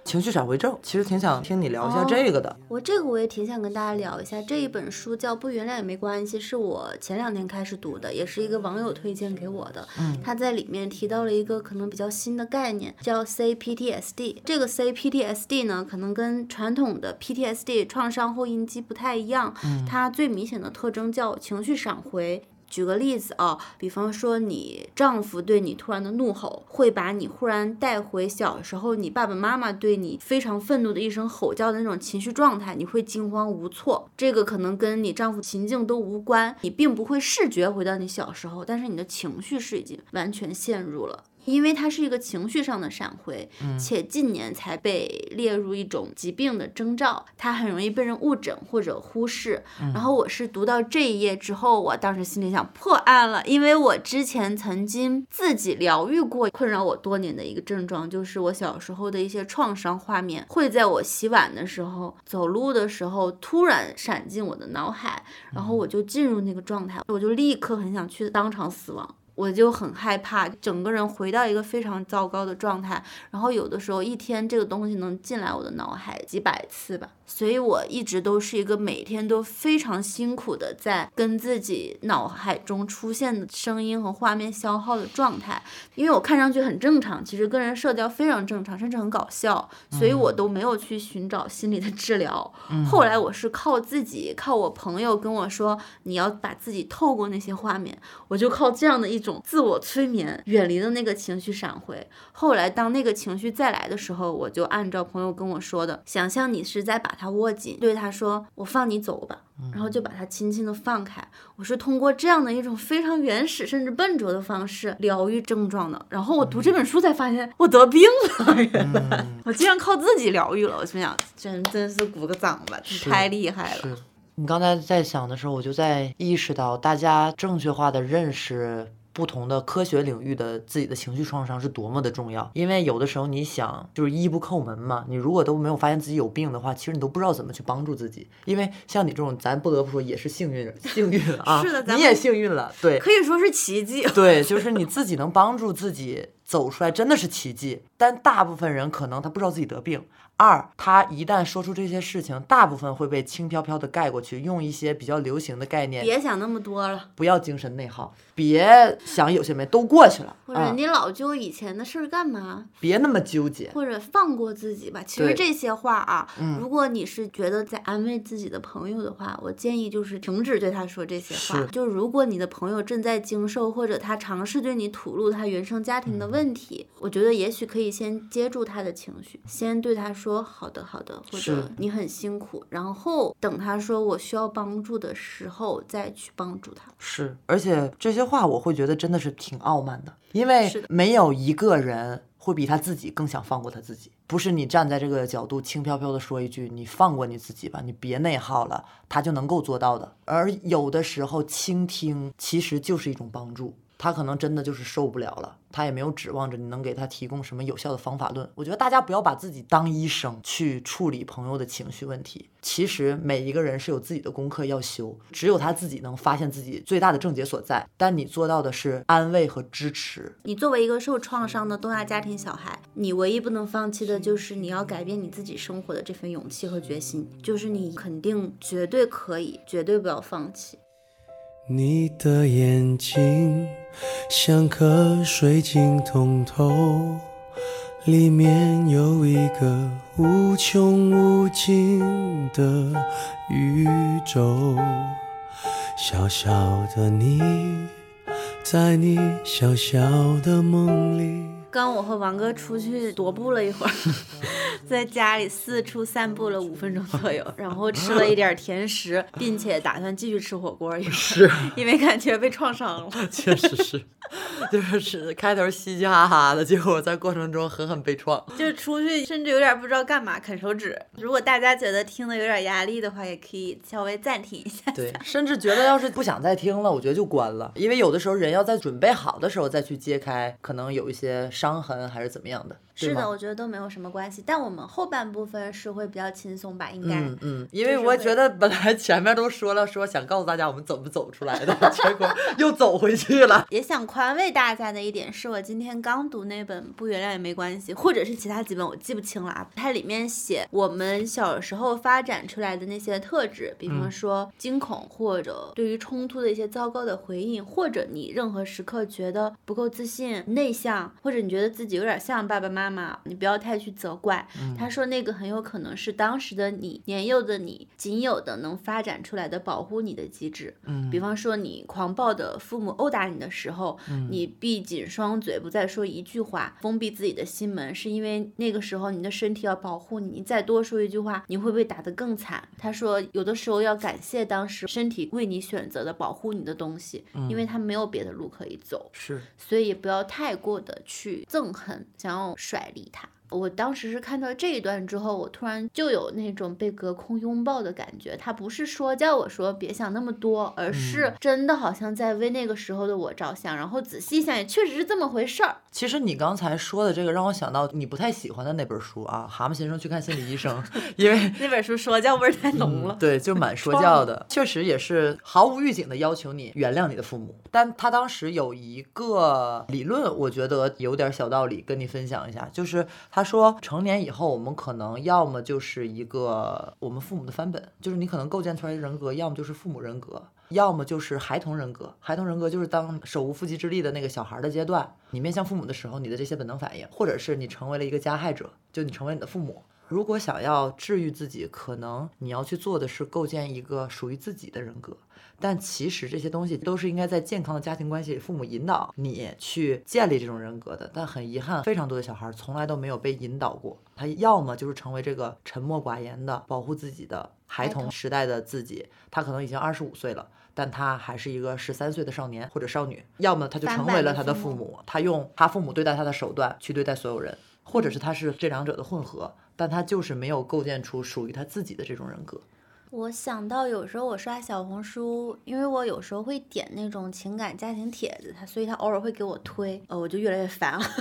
情绪闪回症，其实挺想听你聊一下这个的。我这个我也挺想跟大家聊一下。这一本书叫《不原谅也没关系》，是我前两天开始读的，也是一个网友推荐给我的。嗯，他在里面提到了一个可能比较新的概念，叫 CPTSD。这个 CPTSD 呢，可能跟传统的 PTSD 创伤后应激不太一样。嗯，它最明显的特征叫情绪闪回。举个例子啊，比方说你丈夫对你突然的怒吼，会把你忽然带回小时候你爸爸妈妈对你非常愤怒的一声吼叫的那种情绪状态，你会惊慌无措。这个可能跟你丈夫情境都无关，你并不会视觉回到你小时候，但是你的情绪是已经完全陷入了。因为它是一个情绪上的闪回，且近年才被列入一种疾病的征兆，它很容易被人误诊或者忽视。然后我是读到这一页之后，我当时心里想破案了，因为我之前曾经自己疗愈过困扰我多年的一个症状，就是我小时候的一些创伤画面会在我洗碗的时候、走路的时候突然闪进我的脑海，然后我就进入那个状态，我就立刻很想去当场死亡。我就很害怕，整个人回到一个非常糟糕的状态，然后有的时候一天这个东西能进来我的脑海几百次吧。所以我一直都是一个每天都非常辛苦的在跟自己脑海中出现的声音和画面消耗的状态，因为我看上去很正常，其实跟人社交非常正常，甚至很搞笑，所以我都没有去寻找心理的治疗。后来我是靠自己，靠我朋友跟我说，你要把自己透过那些画面，我就靠这样的一种自我催眠，远离了那个情绪闪回。后来当那个情绪再来的时候，我就按照朋友跟我说的，想象你是在把。他握紧，对他说：“我放你走吧。”然后就把他轻轻的放开。我是通过这样的一种非常原始甚至笨拙的方式疗愈症状的。然后我读这本书才发现我得病了，原来我竟然靠自己疗愈了。我心想，真真是鼓个掌吧，太厉害了。你刚才在想的时候，我就在意识到，大家正确化的认识。不同的科学领域的自己的情绪创伤是多么的重要。因为有的时候你想就是医不叩门嘛，你如果都没有发现自己有病的话，其实你都不知道怎么去帮助自己。因为像你这种，咱不得不说也是幸运幸运啊，是的咱你也幸运了，对。可以说是奇迹。对，就是你自己能帮助自己走出来，真的是奇迹。但大部分人可能他不知道自己得病。二，他一旦说出这些事情，大部分会被轻飘飘的盖过去，用一些比较流行的概念，别想那么多了，不要精神内耗，别想有些没都过去了或者啊，你老揪以前的事儿干嘛？别那么纠结。或者放过自己吧。其实这些话啊，嗯如果你是觉得在安慰自己的朋友的话，我建议就是停止对他说这些话。就如果你的朋友正在经受，或者他尝试对你吐露他原生家庭嗯的问题，我觉得也许可以先接住他的情绪，先对他说好的好的，或者你很辛苦，然后等他说我需要帮助的时候再去帮助他。是，而且这些话我会觉得真的是挺傲慢的，因为没有一个人会比他自己更想放过他自己。不是你站在这个角度轻飘飘的说一句“你放过你自己吧，你别内耗了”，他就能够做到的。而有的时候倾听其实就是一种帮助。他可能真的就是受不了了，他也没有指望着你能给他提供什么有效的方法论。我觉得大家不要把自己当医生去处理朋友的情绪问题。其实每一个人是有自己的功课要修，只有他自己能发现自己最大的症结所在。但你做到的是安慰和支持。你作为一个受创伤的东亚家庭小孩，你唯一不能放弃的就是你要改变你自己生活的这份勇气和决心，就是你肯定绝对可以，绝对不要放弃。你的眼睛像颗水晶通透，里面有一个无穷无尽的宇宙。小小的你，在你小小的梦里。刚我和王哥出去踱步了一会儿，在家里四处散步了五分钟左右，然后吃了一点甜食，并且打算继续吃火锅一会儿，是，因为感觉被创伤了。确实是，就是是开头嘻嘻哈哈的，结果在过程中狠狠被创。就是出去甚至有点不知道干嘛，啃手指。如果大家觉得听的有点压力的话，也可以稍微暂停一下。对，甚至觉得要是不想再听了，我觉得就关了，因为有的时候人要在准备好的时候再去揭开，可能有一些伤痕还是怎么样的。是的，我觉得都没有什么关系。但我们后半部分是会比较轻松吧，应该。嗯嗯，因为我觉得本来前面都说了，说想告诉大家我们怎么走出来的，结果又走回去了。也想宽慰大家的一点是我今天刚读那本《不原谅也没关系》，或者是其他几本我记不清了啊。它里面写我们小时候发展出来的那些特质，比方说惊恐，或者对于冲突的一些糟糕的回应，或者你任何时刻觉得不够自信、内向，或者你觉得自己有点像爸爸妈妈，你不要太去责怪。他说那个很有可能是当时的你、年幼的你仅有的能发展出来的保护你的机制。嗯比方说你狂暴的父母殴打你的时候，你闭紧双嘴，不再说一句话，封闭自己的心门，是因为那个时候你的身体要保护你，你再多说一句话，你会被打得更惨。他说，有的时候要感谢当时身体为你选择的保护你的东西，因为他没有别的路可以走，是，所以不要太过的去憎恨，想要甩离他。我当时是看到这一段之后，我突然就有那种被隔空拥抱的感觉。他不是说叫我说别想那么多，而是真的好像在为那个时候的我着想。然后仔细想，也确实是这么回事儿。其实你刚才说的这个让我想到你不太喜欢的那本书啊，《蛤蟆先生去看心理医生 》，因为那本书说教味儿太浓了。对，就蛮说 教的，确实也是毫无预警的要求你原谅你的父母。但他当时有一个理论，我觉得有点小道理，跟你分享一下，就是他说成年以后，我们可能要么就是一个我们父母的翻本，就是你可能构建出来的人格，要么就是父母人格。要么就是孩童人格，孩童人格就是当手无缚鸡之力的那个小孩的阶段，你面向父母的时候，你的这些本能反应，或者是你成为了一个加害者，就你成为你的父母。如果想要治愈自己，可能你要去做的是构建一个属于自己的人格。但其实这些东西都是应该在健康的家庭关系里，父母引导你去建立这种人格的。但很遗憾，非常多的小孩从来都没有被引导过。他要么就是成为这个沉默寡言的、保护自己的孩童时代的自己，他可能已经二十五岁了。但他还是一个十三岁的少年或者少女，要么他就成为了他的父母，他用他父母对待他的手段去对待所有人，或者是他是这两者的混合，但他就是没有构建出属于他自己的这种人格。我想到有时候我刷小红书，因为我有时候会点那种情感家庭帖子，他所以他偶尔会给我推，呃，我就越来越烦了。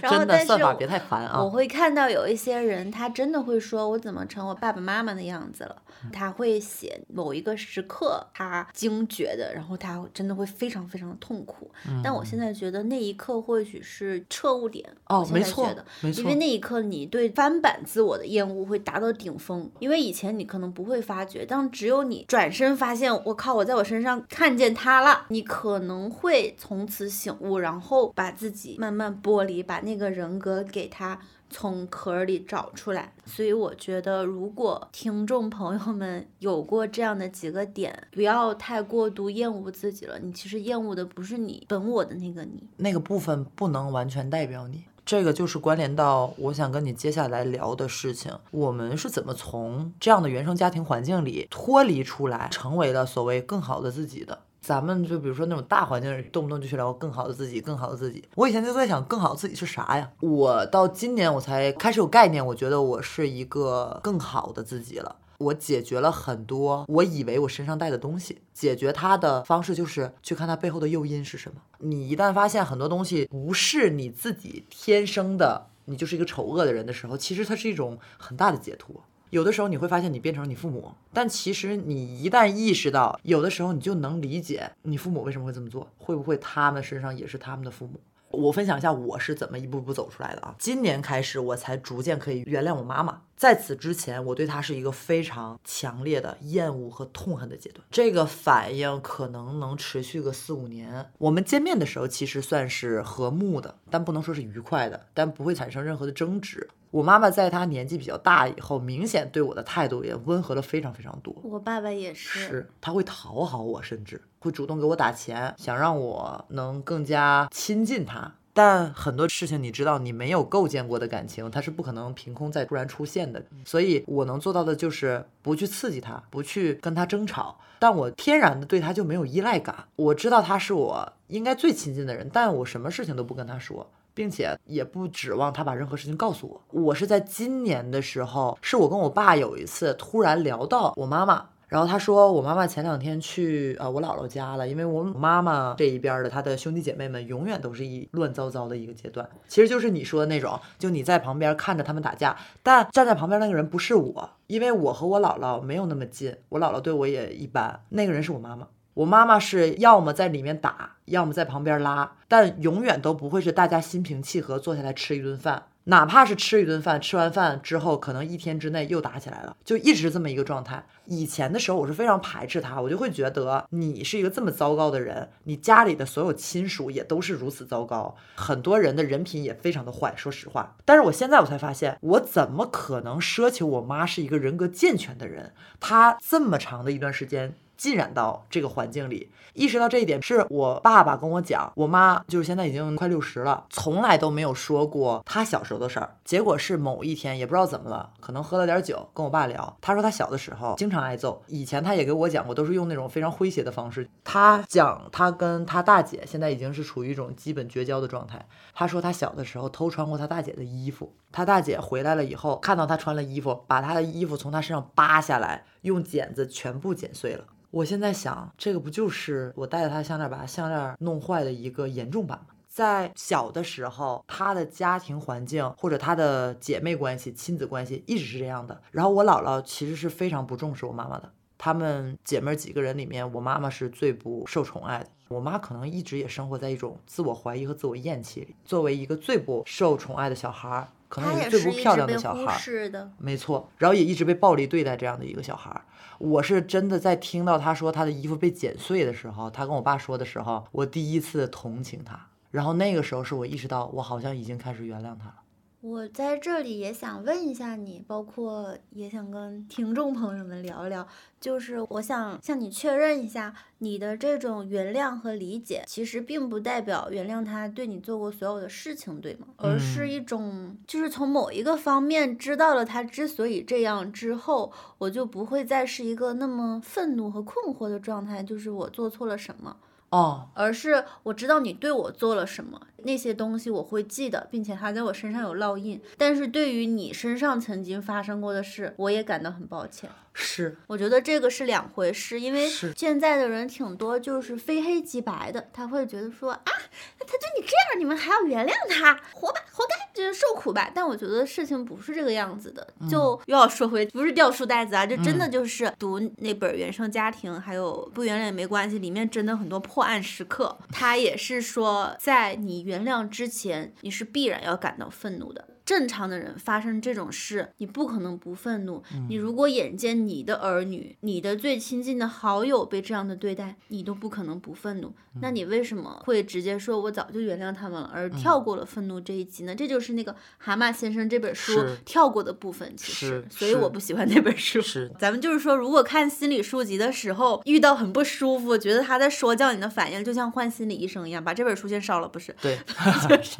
然后，真的但是我算法别太烦啊我！会看到有一些人，他真的会说，我怎么成我爸爸妈妈的样子了？嗯他会写某一个时刻他惊觉的，然后他真的会非常非常的痛苦。但我现在觉得那一刻或许是彻悟点。哦没错没错因为那一刻你对翻版自我的厌恶会达到顶峰，因为以前你可能不会发觉，但只有你转身发现，我靠，我在我身上看见他了，你可能会从此醒悟，然后把自己慢慢剥离，把那个人格给他。从壳里找出来，所以我觉得，如果听众朋友们 有过这样的几个点，不要太过度厌恶自己了。你其实厌恶的不是你本我的那个你，那个部分不能完全代表你。这个就是关联到我想跟你接下来聊的事情，我们是怎么从这样的原生家庭环境里脱离出来，成为了所谓更好的自己的。咱们就比如说那种大环境里，动不动就去聊更好的自己，更好的自己。我以前就在想，更好的自己是啥呀？我到今年我才开始有概念，我觉得我是一个更好的自己了。我解决了很多我以为我身上带的东西，解决它的方式就是去看它背后的诱因是什么。你一旦发现很多东西不是你自己天生的，你就是一个丑恶的人的时候，其实它是一种很大的解脱。有的时候你会发现你变成你父母，但其实你一旦意识到，有的时候你就能理解你父母为什么会这么做，会不会他们身上也是他们的父母。我分享一下我是怎么一步步走出来的啊。今年开始，我才逐渐可以原谅我妈妈。在此之前，我对她是一个非常强烈的厌恶和痛恨的阶段。这个反应可能能持续个四五年。我们见面的时候其实算是和睦的，但不能说是愉快的，但不会产生任何的争执。我妈妈在她年纪比较大以后，明显对我的态度也温和了非常非常多。我爸爸也是。是，他会讨好我，甚至会主动给我打钱，想让我能更加亲近他。但很多事情你知道，你没有构建过的感情，它是不可能凭空再突然出现的。所以我能做到的就是不去刺激他，不去跟他争吵。但我天然的对他就没有依赖感。我知道他是我应该最亲近的人，但我什么事情都不跟他说。并且也不指望他把任何事情告诉我。我是在今年的时候，是我跟我爸有一次突然聊到我妈妈，然后他说我妈妈前两天去呃我姥姥家了，因为我妈妈这一边的她的兄弟姐妹们永远都是一乱糟糟的一个阶段，其实就是你说的那种，就你在旁边看着他们打架，但站在旁边那个人不是我，因为我和我姥姥没有那么近，我姥姥对我也一般，那个人是我妈妈。我妈妈是要么在里面打，要么在旁边拉，但永远都不会是大家心平气和坐下来吃一顿饭。哪怕是吃一顿饭，吃完饭之后，可能一天之内又打起来了，就一直这么一个状态。以前的时候，我是非常排斥他，我就会觉得你是一个这么糟糕的人，你家里的所有亲属也都是如此糟糕，很多人的人品也非常的坏。说实话，但是我现在我才发现，我怎么可能奢求我妈是一个人格健全的人？她这么长的一段时间。浸染到这个环境里，意识到这一点，是我爸爸跟我讲，我妈就是现在已经快六十了，从来都没有说过她小时候的事儿。结果是某一天，也不知道怎么了，可能喝了点酒，跟我爸聊，他说他小的时候经常挨揍，以前他也给我讲过，都是用那种非常诙谐的方式。他讲他跟他大姐现在已经是处于一种基本绝交的状态。他说他小的时候偷穿过他大姐的衣服，他大姐回来了以后，看到他穿了衣服，把他的衣服从他身上扒下来，用剪子全部剪碎了。我现在想，这个不就是我戴着他项链把他项链弄坏的一个严重版吗？在小的时候，他的家庭环境或者他的姐妹关系、亲子关系一直是这样的。然后我姥姥其实是非常不重视我妈妈的，她们姐妹几个人里面，我妈妈是最不受宠爱的。我妈可能一直也生活在一种自我怀疑和自我厌弃里。作为一个最不受宠爱的小孩儿，可能也是最不漂亮的小孩儿。视的。没错，然后也一直被暴力对待这样的一个小孩儿。我是真的在听到他说他的衣服被剪碎的时候，他跟我爸说的时候，我第一次同情他。然后那个时候是我意识到，我好像已经开始原谅他了。我在这里也想问一下你，包括也想跟听众朋友们聊一聊，就是我想向你确认一下，你的这种原谅和理解，其实并不代表原谅他对你做过所有的事情，对吗？而是嗯一种，就是从某一个方面知道了他之所以这样之后，我就不会再是一个那么愤怒和困惑的状态，就是我做错了什么。哦，而是我知道你对我做了什么，那些东西我会记得，并且它在我身上有烙印。但是对于你身上曾经发生过的事，我也感到很抱歉。是，我觉得这个是两回事，因为现在的人挺多就是非黑即白的，他会觉得说啊，那他对你这样，你们还要原谅他，活吧，活该，就是受苦吧。但我觉得事情不是这个样子的，就又要说回不是掉书袋子啊，就真的就是读那本《原生家庭》，还有不原谅也没关系，里面真的很多破案时刻。他也是说，在你原谅之前，你是必然要感到愤怒的。正常的人发生这种事，你不可能不愤怒。你如果眼见你的儿女、你的最亲近的好友被这样的对待，你都不可能不愤怒。那你为什么会直接说“我早就原谅他们了”，而跳过了愤怒这一集呢？这就是那个《蛤蟆先生》这本书跳过的部分，其实，所以我不喜欢那本书。是咱们就是说，如果看心理书籍的时候遇到很不舒服，觉得他在说教你的反应，就像换心理医生一样，把这本书先烧了，不是？对，就是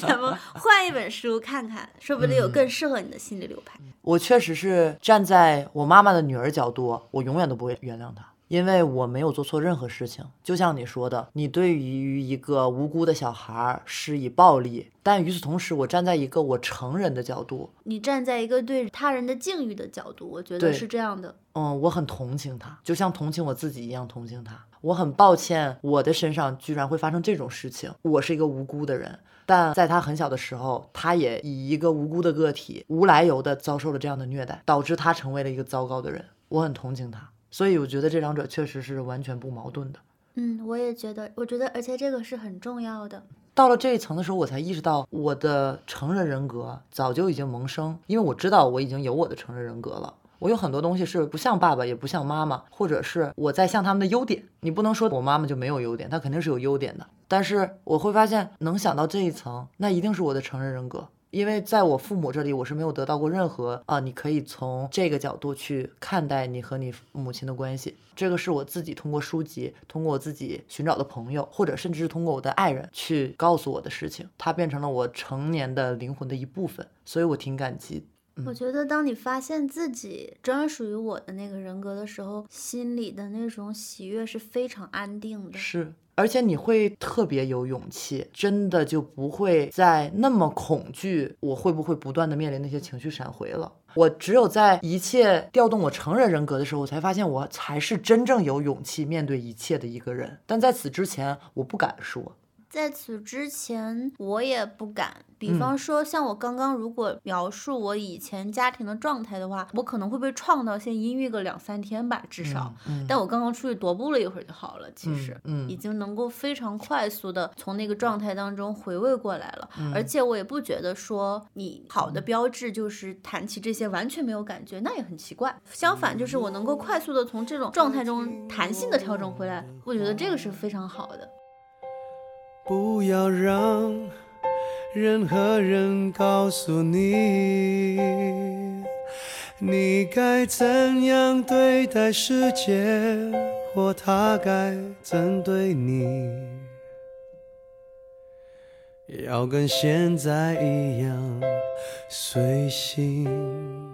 咱们换一本书看看看，说不定有嗯更适合你的心理流派。我确实是站在我妈妈的女儿角度，我永远都不会原谅她，因为我没有做错任何事情。就像你说的，你对于一个无辜的小孩儿施以暴力，但与此同时，我站在一个我成人的角度，你站在一个对他人的境遇的角度，我觉得是这样的。嗯，我很同情他，就像同情我自己一样同情他。我很抱歉，我的身上居然会发生这种事情。我是一个无辜的人，但在他很小的时候，他也以一个无辜的个体无来由的遭受了这样的虐待，导致他成为了一个糟糕的人。我很同情他，所以我觉得这两者确实是完全不矛盾的。嗯，我也觉得，我觉得，而且这个是很重要的。到了这一层的时候，我才意识到我的成人人格早就已经萌生，因为我知道我已经有我的成人人格了。我有很多东西是不像爸爸，也不像妈妈，或者是我在像他们的优点。你不能说我妈妈就没有优点，她肯定是有优点的。但是我会发现，能想到这一层，那一定是我的成人人格。因为在我父母这里，我是没有得到过任何啊，你可以从这个角度去看待你和你母亲的关系。这个是我自己通过书籍，通过我自己寻找的朋友，或者甚至是通过我的爱人去告诉我的事情，它变成了我成年的灵魂的一部分，所以我挺感激。我觉得，当你发现自己专属于我的那个人格的时候，心里的那种喜悦是非常安定的。是，而且你会特别有勇气，真的就不会再那么恐惧，我会不会不断的面临那些情绪闪回了。我只有在一切调动我成人人格的时候，我才发现我才是真正有勇气面对一切的一个人。但在此之前，我不敢说。在此之前，我也不敢。比嗯方说，像我刚刚如果描述我以前家庭的状态的话，我可能会被创到先阴郁个两三天吧，至少。嗯，但我刚刚出去踱步了一会儿就好了，其实，嗯嗯已经能够非常快速的从那个状态当中回味过来了。嗯而且我也不觉得说你好的标志就是谈起这些完全没有感觉，那也很奇怪。相反，就是我能够快速的从这种状态中弹性的调整回来，我觉得这个是非常好的。不要让任何人告诉你，你该怎样对待世界，或他该怎对你。要跟现在一样随性。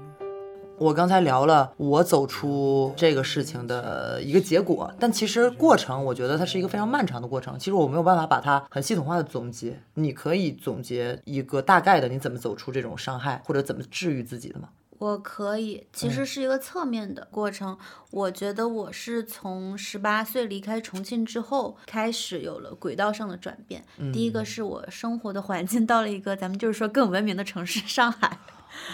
我刚才聊了我走出这个事情的一个结果，但其实过程我觉得它是一个非常漫长的过程。其实我没有办法把它很系统化的总结。你可以总结一个大概的，你怎么走出这种伤害，或者怎么治愈自己的吗？我可以，其实是一个侧面的过程。我觉得我是从十八岁离开重庆之后，开始有了轨道上的转变。第一个是我生活的环境到了一个咱们就是说更文明的城市上海，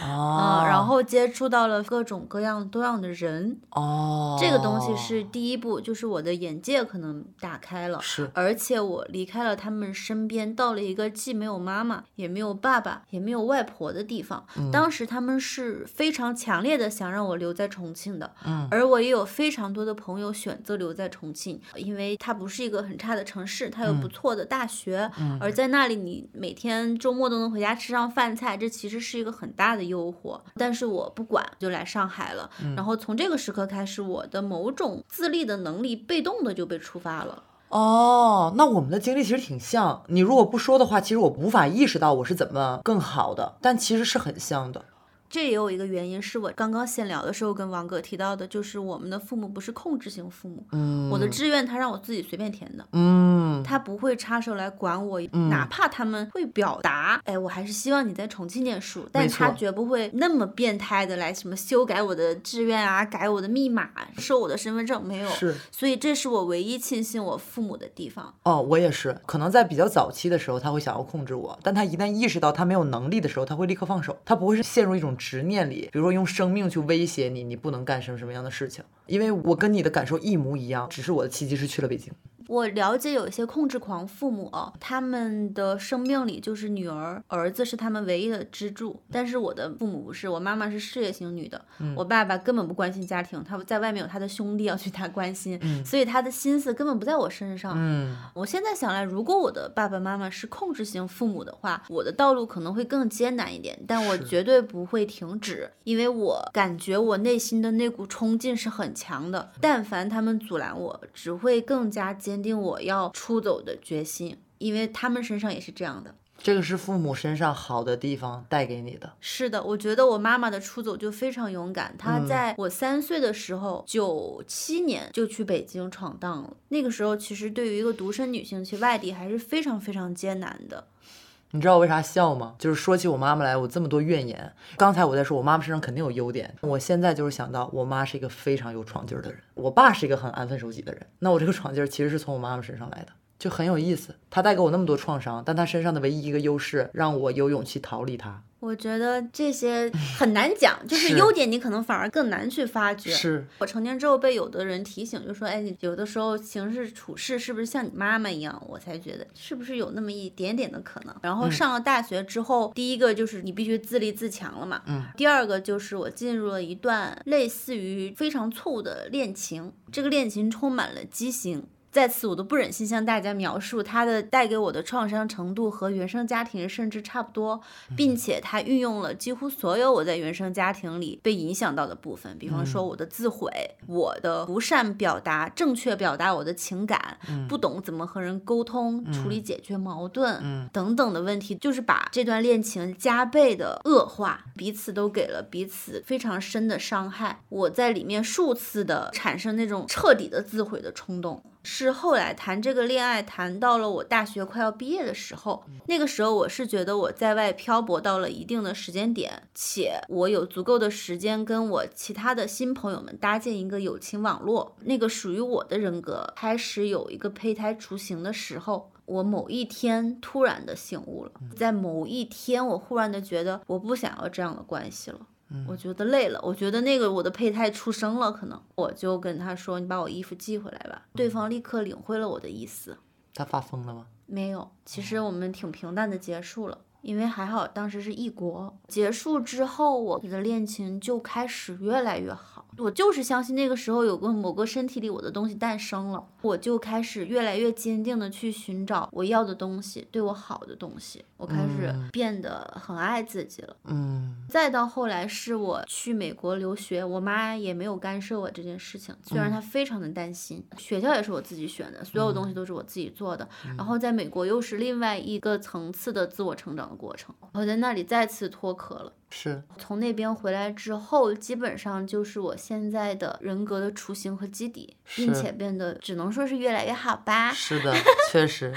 哦嗯，然后接触到了各种各样多样的人，哦，这个东西是第一步，就是我的眼界可能打开了，是。而且我离开了他们身边，到了一个既没有妈妈，也没有爸爸，也没有外婆的地方。嗯。当时他们是非常强烈的想让我留在重庆的，嗯。而我也有非常多的朋友选择留在重庆，因为它不是一个很差的城市，它有不错的大学，而在那里你每天周末都能回家吃上饭菜，这其实是一个很大的诱惑。但是我不管，就来上海了。然后从这个时刻开始，我的某种自立的能力被动的就被触发了。哦，那我们的经历其实挺像。你如果不说的话，其实我无法意识到我是怎么更好的，但其实是很像的。这也有一个原因，是我刚刚闲聊的时候跟王哥提到的，就是我们的父母不是控制型父母，嗯，我的志愿他让我自己随便填的。嗯，他不会插手来管我，哪怕他们会表达，哎，我还是希望你在重庆念书，但他绝不会那么变态的来什么修改我的志愿啊，改我的密码，收我的身份证，没有。是所以这是我唯一庆幸我父母的地方。哦，我也是，可能在比较早期的时候，他会想要控制我，但他一旦意识到他没有能力的时候，他会立刻放手，他不会是陷入一种执念里，比如说用生命去威胁你，你不能干什么什么样的事情，因为我跟你的感受一模一样，只是我的契机是去了北京。我了解有一些控制狂父母哦，他们的生命里就是女儿、儿子是他们唯一的支柱。但是我的父母不是，我妈妈是事业型女的，我爸爸根本不关心家庭，他在外面有他的兄弟要去他关心，所以他的心思根本不在我身上。嗯，我现在想来，如果我的爸爸妈妈是控制型父母的话，我的道路可能会更艰难一点，但我绝对不会停止，因为我感觉我内心的那股冲劲是很强的。但凡他们阻拦我，只会更加坚定我要出走的决心，因为他们身上也是这样的。这个是父母身上好的地方带给你的。是的，我觉得我妈妈的出走就非常勇敢。她在我三岁的时候，九七年就去北京闯荡了。那个时候，其实对于一个独身女性去外地还是非常非常艰难的。你知道我为啥笑吗？就是说起我妈妈来，我这么多怨言。刚才我在说我妈妈身上肯定有优点，我现在就是想到我妈是一个非常有闯劲儿的人，我爸是一个很安分守己的人。那我这个闯劲儿其实是从我妈妈身上来的，就很有意思。她带给我那么多创伤，但她身上的唯一一个优势让我有勇气逃离她。我觉得这些很难讲，就是是优点你可能反而更难去发掘。是，我成年之后被有的人提醒，就说：“哎，你有的时候行事处事是不是像你妈妈一样？”我才觉得是不是有那么一点点的可能。然后上了大学之后，第一个就是你必须自立自强了嘛。嗯。第二个就是我进入了一段类似于非常错误的恋情，这个恋情充满了畸形。在此，我都不忍心向大家描述它的带给我的创伤程度和原生家庭甚至差不多，并且它运用了几乎所有我在原生家庭里被影响到的部分，比方说我的自毁、我的不善表达、正确表达我的情感、不懂怎么和人沟通、处理解决矛盾、等等的问题，就是把这段恋情加倍的恶化，彼此都给了彼此非常深的伤害。我在里面数次的产生那种彻底的自毁的冲动。是后来谈这个恋爱，谈到了我大学快要毕业的时候，那个时候我是觉得我在外漂泊到了一定的时间点，且我有足够的时间跟我其他的新朋友们搭建一个友情网络，那个属于我的人格开始有一个胚胎雏形的时候。我某一天突然的醒悟了，在某一天，我忽然的觉得我不想要这样的关系了。我觉得累了，我觉得那个我的胚胎出生了，可能我就跟他说：“你把我衣服寄回来吧。”对方立刻领会了我的意思，他发疯了吗？没有。其实我们挺平淡的结束了，因为还好当时是异国。结束之后，我的恋情就开始越来越好。我就是相信那个时候有个某个身体里我的东西诞生了，我就开始越来越坚定的去寻找我要的东西，对我好的东西。我开始变得很爱自己了。嗯再到后来是我去美国留学，我妈也没有干涉我这件事情，虽然她非常的担心。学校也是我自己选的，所有东西都是我自己做的。然后在美国又是另外一个层次的自我成长的过程，我在那里再次脱壳了。是，从那边回来之后，基本上就是我现在的人格的雏形和基底，并且变得只能说是越来越好吧。是的，确实。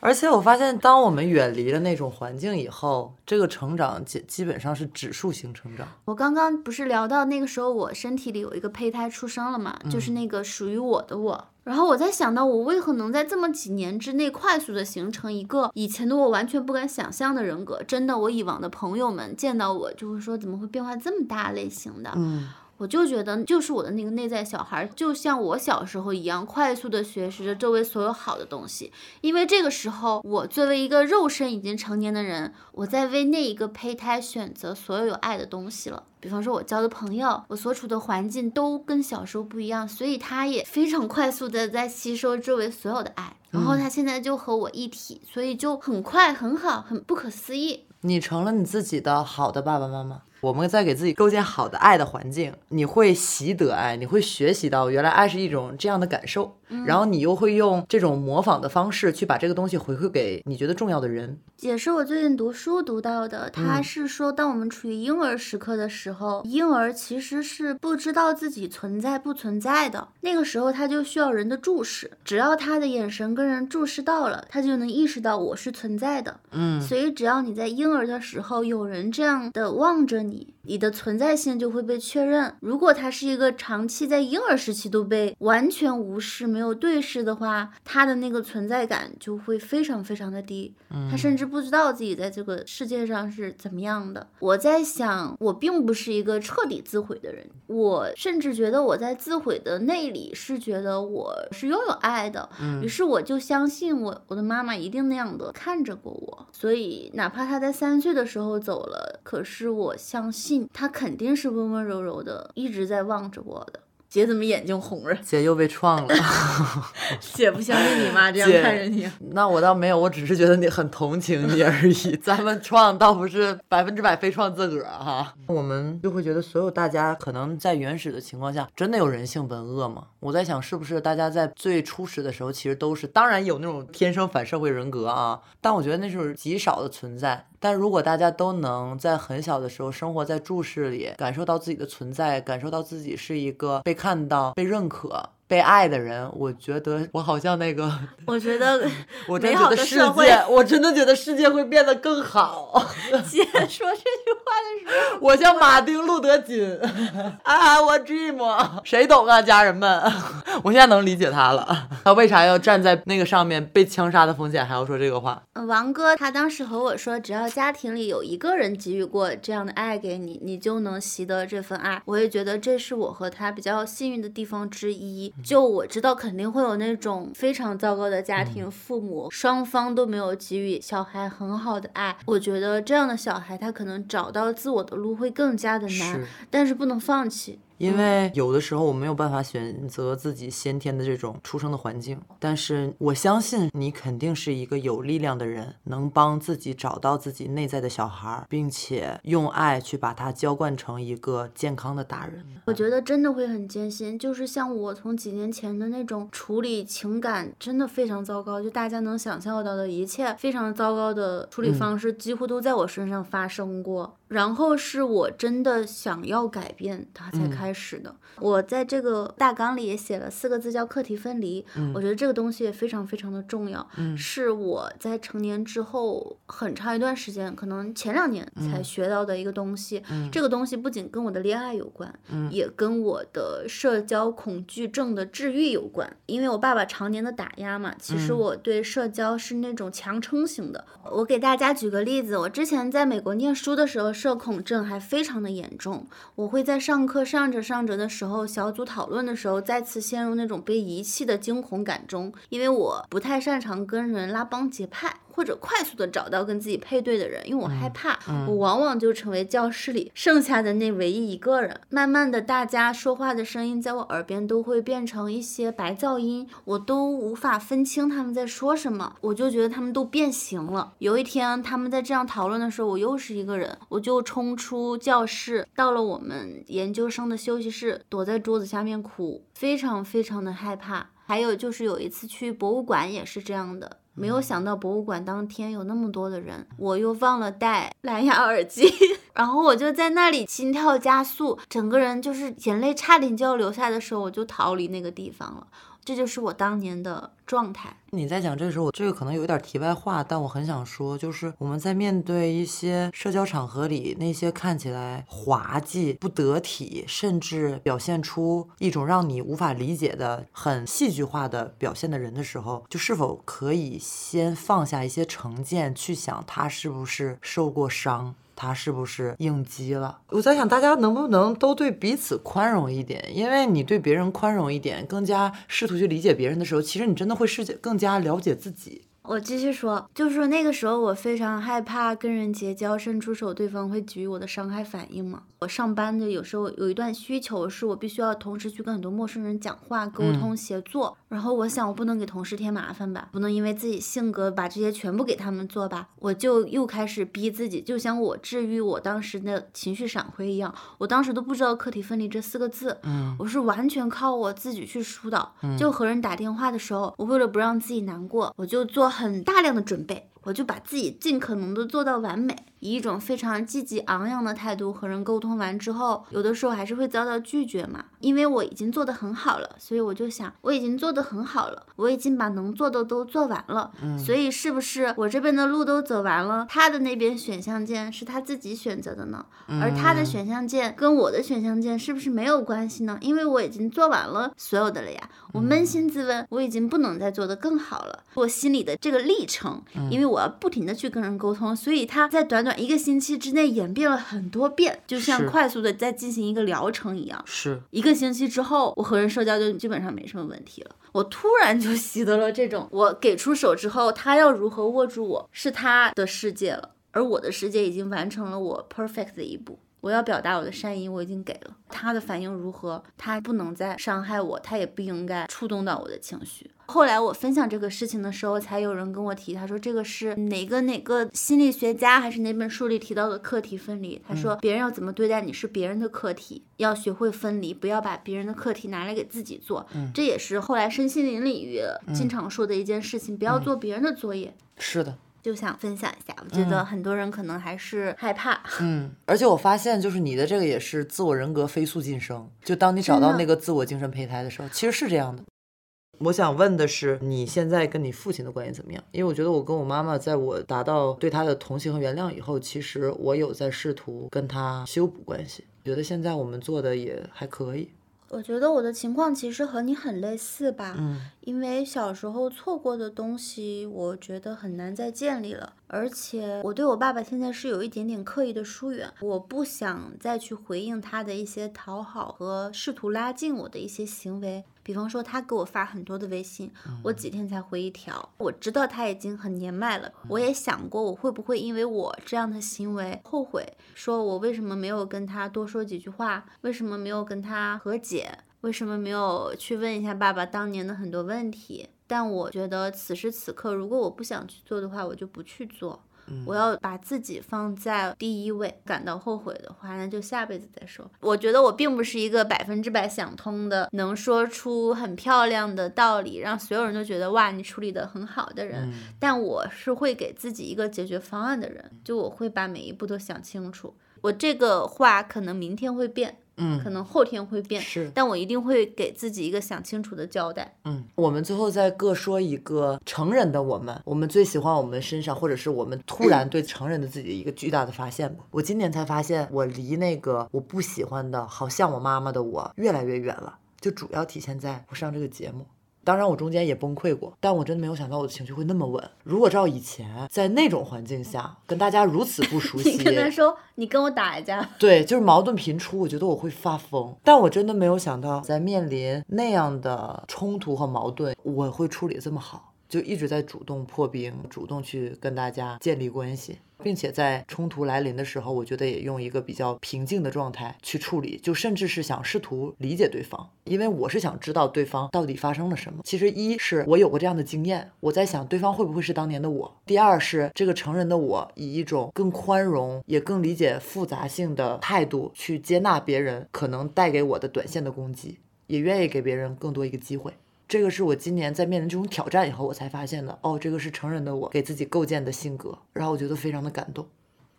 而且我发现，当我们远离了那种环境以后，这个成长基基本上是指数型成长。我刚刚不是聊到那个时候，我身体里有一个胚胎出生了嘛，就是那个属于我的我。然后我在想到，我为何能在这么几年之内快速的形成一个以前的我完全不敢想象的人格？真的，我以往的朋友们见到我就会说，怎么会变化这么大类型的？嗯，我就觉得，就是我的那个内在小孩，就像我小时候一样，快速的学习着周围所有好的东西。因为这个时候，我作为一个肉身已经成年的人，我在为那一个胚胎选择所有有爱的东西了。比方说，我交的朋友，我所处的环境都跟小时候不一样，所以他也非常快速的在吸收周围所有的爱。然后他现在就和我一体，所以就很快、很好、很不可思议。你成了你自己的好的爸爸妈妈。我们在给自己构建好的爱的环境，你会习得爱，你会学习到原来爱是一种这样的感受，然后你又会用这种模仿的方式去把这个东西回馈给你觉得重要的人。也是我最近读书读到的，他是说，当我们处于婴儿时刻的时候，婴儿其实是不知道自己存在不存在的。那个时候，他就需要人的注视，只要他的眼神跟人注视到了，他就能意识到我是存在的。嗯，所以只要你在婴儿的时候有人这样的望着你，你你的存在性就会被确认。如果他是一个长期在婴儿时期都被完全无视、没有对视的话，他的那个存在感就会非常非常的低。他甚至不知道自己在这个世界上是怎么样的。我在想，我并不是一个彻底自毁的人，我甚至觉得我在自毁的内里是觉得我是拥有爱的。于是我就相信我，我的妈妈一定那样的看着过我。所以哪怕她在三岁的时候走了，可是我相相信他肯定是温温柔柔的，一直在望着我的。姐怎么眼睛红了？姐又被创了。姐不相信你妈这样看着你。那我倒没有，我只是觉得你很同情你而已。咱们创倒不是百分之百非创自个儿哈，我们就会觉得所有大家可能在原始的情况下，真的有人性本恶吗？我在想，是不是大家在最初始的时候，其实都是，当然有那种天生反社会人格啊，但我觉得那是极少的存在。但如果大家都能在很小的时候生活在注视里，感受到自己的存在，感受到自己是一个被看到、被认可、被爱的人，我觉得我好像那个，我觉得 我真觉得世界，我真的觉得世界会变得更好。姐说这句话的时候，我像马丁路德金，I have a dream，谁懂啊，家人们？我现在能理解他了，他为啥要站在那个上面被枪杀的风险还要说这个话？呃王哥他当时和我说，只要家庭里有一个人给予过这样的爱给你，你就能习得这份爱。我也觉得这是我和他比较幸运的地方之一。就我知道肯定会有那种非常糟糕的家庭，父母双方都没有给予小孩很好的爱。我觉得这样的小孩，他可能找到自我的路会更加的难，但是不能放弃。因为有的时候我没有办法选择自己先天的这种出生的环境，但是我相信你肯定是一个有力量的人，能帮自己找到自己内在的小孩儿，并且用爱去把他浇灌成一个健康的大人。我觉得真的会很艰辛，就是像我从几年前的那种处理情感，真的非常糟糕，就大家能想象到的一切非常糟糕的处理方式，几乎都在我身上发生过。然后是我真的想要改变它才开始的。我在这个大纲里也写了四个字，叫课题分离。我觉得这个东西也非常非常的重要，是我在成年之后很长一段时间，可能前两年才学到的一个东西。这个东西不仅跟我的恋爱有关，也跟我的社交恐惧症的治愈有关。因为我爸爸常年的打压嘛，其实我对社交是那种强撑型的。我给大家举个例子，我之前在美国念书的时候，社恐症还非常的严重。我会在上课上着上着的时候，小组讨论的时候，再次陷入那种被遗弃的惊恐感中，因为我不太擅长跟人拉帮结派。或者快速的找到跟自己配对的人，因为我害怕，我往往就成为教室里剩下的那唯一一个人。慢慢的，大家说话的声音在我耳边都会变成一些白噪音，我都无法分清他们在说什么，我就觉得他们都变形了。有一天，他们在这样讨论的时候，我又是一个人，我就冲出教室，到了我们研究生的休息室，躲在桌子下面哭，非常非常的害怕。还有就是有一次去博物馆也是这样的，没有想到博物馆当天有那么多的人，我又忘了带蓝牙耳机，然后我就在那里心跳加速，整个人就是眼泪差点就要流下的时候，我就逃离那个地方了。这就是我当年的状态。你在讲这个时候，我这个可能有点题外话，但我很想说，就是我们在面对一些社交场合里那些看起来滑稽、不得体，甚至表现出一种让你无法理解的很戏剧化的表现的人的时候，就是否可以先放下一些成见，去想他是不是受过伤。他是不是应激了？我在想，大家能不能都对彼此宽容一点？因为你对别人宽容一点，更加试图去理解别人的时候，其实你真的会世界更加了解自己。我继续说，就是那个时候我非常害怕跟人结交，伸出手对方会给予我的伤害反应嘛。我上班的有时候有一段需求是我必须要同时去跟很多陌生人讲话、沟通、协作，然后我想我不能给同事添麻烦吧，不能因为自己性格把这些全部给他们做吧，我就又开始逼自己，就像我治愈我当时的情绪闪回一样，我当时都不知道课题分离这四个字，嗯我是完全靠我自己去疏导。就和人打电话的时候，我为了不让自己难过，我就做很大量的准备，我就把自己尽可能的做到完美，以一种非常积极昂扬的态度和人沟通完之后，有的时候还是会遭到拒绝嘛。因为我已经做得很好了，所以我就想，我已经做得很好了，我已经把能做的都做完了，嗯所以是不是我这边的路都走完了，他的那边选项键是他自己选择的呢？而他的选项键跟我的选项键是不是没有关系呢？因为我已经做完了所有的了呀。我扪心自问，我已经不能再做得更好了。我心里的这个历程，因为我要不停的去跟人沟通，所以他在短短一个星期之内演变了很多遍，就像快速的在进行一个疗程一样。是，一个星期之后，我和人社交就基本上没什么问题了。我突然就习得了这种，我给出手之后，他要如何握住我是他的世界了，而我的世界已经完成了我 perfect 的一步。我要表达我的善意，我已经给了他的反应如何，他不能再伤害我，他也不应该触动到我的情绪。后来我分享这个事情的时候，才有人跟我提，他说这个是哪个哪个心理学家还是哪本书里提到的课题分离。他说别人要怎么对待你是别人的课题，要学会分离，不要把别人的课题拿来给自己做。这也是后来身心灵领域经常说的一件事情，不要做别人的作业。是的，就想分享一下，我觉得很多人可能还是害怕。嗯，而且我发现，就是你的这个也是自我人格飞速晋升。就当你找到那个自我精神胚胎的时候，其实是这样的。我想问的是，你现在跟你父亲的关系怎么样？因为我觉得我跟我妈妈，在我达到对她的同情和原谅以后，其实我有在试图跟她修补关系。觉得现在我们做的也还可以。我觉得我的情况其实和你很类似吧，嗯因为小时候错过的东西，我觉得很难再建立了。而且我对我爸爸现在是有一点点刻意的疏远，我不想再去回应他的一些讨好和试图拉近我的一些行为。比方说，他给我发很多的微信，我几天才回一条。我知道他已经很年迈了，我也想过我会不会因为我这样的行为后悔，说我为什么没有跟他多说几句话，为什么没有跟他和解，为什么没有去问一下爸爸当年的很多问题？但我觉得此时此刻，如果我不想去做的话，我就不去做。我要把自己放在第一位，感到后悔的话，那就下辈子再说。我觉得我并不是一个百分之百想通的，能说出很漂亮的道理，让所有人都觉得哇，你处理得很好的人。但我是会给自己一个解决方案的人，就我会把每一步都想清楚。我这个话可能明天会变，嗯可能后天会变，是但我一定会给自己一个想清楚的交代。嗯，我们最后再各说一个成人的我们，我们最喜欢我们身上，或者是我们突然对成人的自己一个巨大的发现吧。我今年才发现，我离那个我不喜欢的，好像我妈妈的我越来越远了。就主要体现在我上这个节目。当然，我中间也崩溃过，但我真的没有想到我的情绪会那么稳。如果照以前在那种环境下跟大家如此不熟 悉，你跟他说，你跟我打一架，对，就是矛盾频出，我觉得我会发疯。但我真的没有想到，在面临那样的冲突和矛盾，我会处理得这么好，就一直在主动破冰，主动去跟大家建立关系，并且在冲突来临的时候，我觉得也用一个比较平静的状态去处理，就甚至是想试图理解对方，因为我是想知道对方到底发生了什么。其实一是我有过这样的经验，我在想对方会不会是当年的我；第二是这个成人的我以一种更宽容也更理解复杂性的态度去接纳别人可能带给我的短线的攻击，也愿意给别人更多一个机会。这个是我今年在面临这种挑战以后，我才发现的。哦，这个是成人的我给自己构建的性格，然后我觉得非常的感动。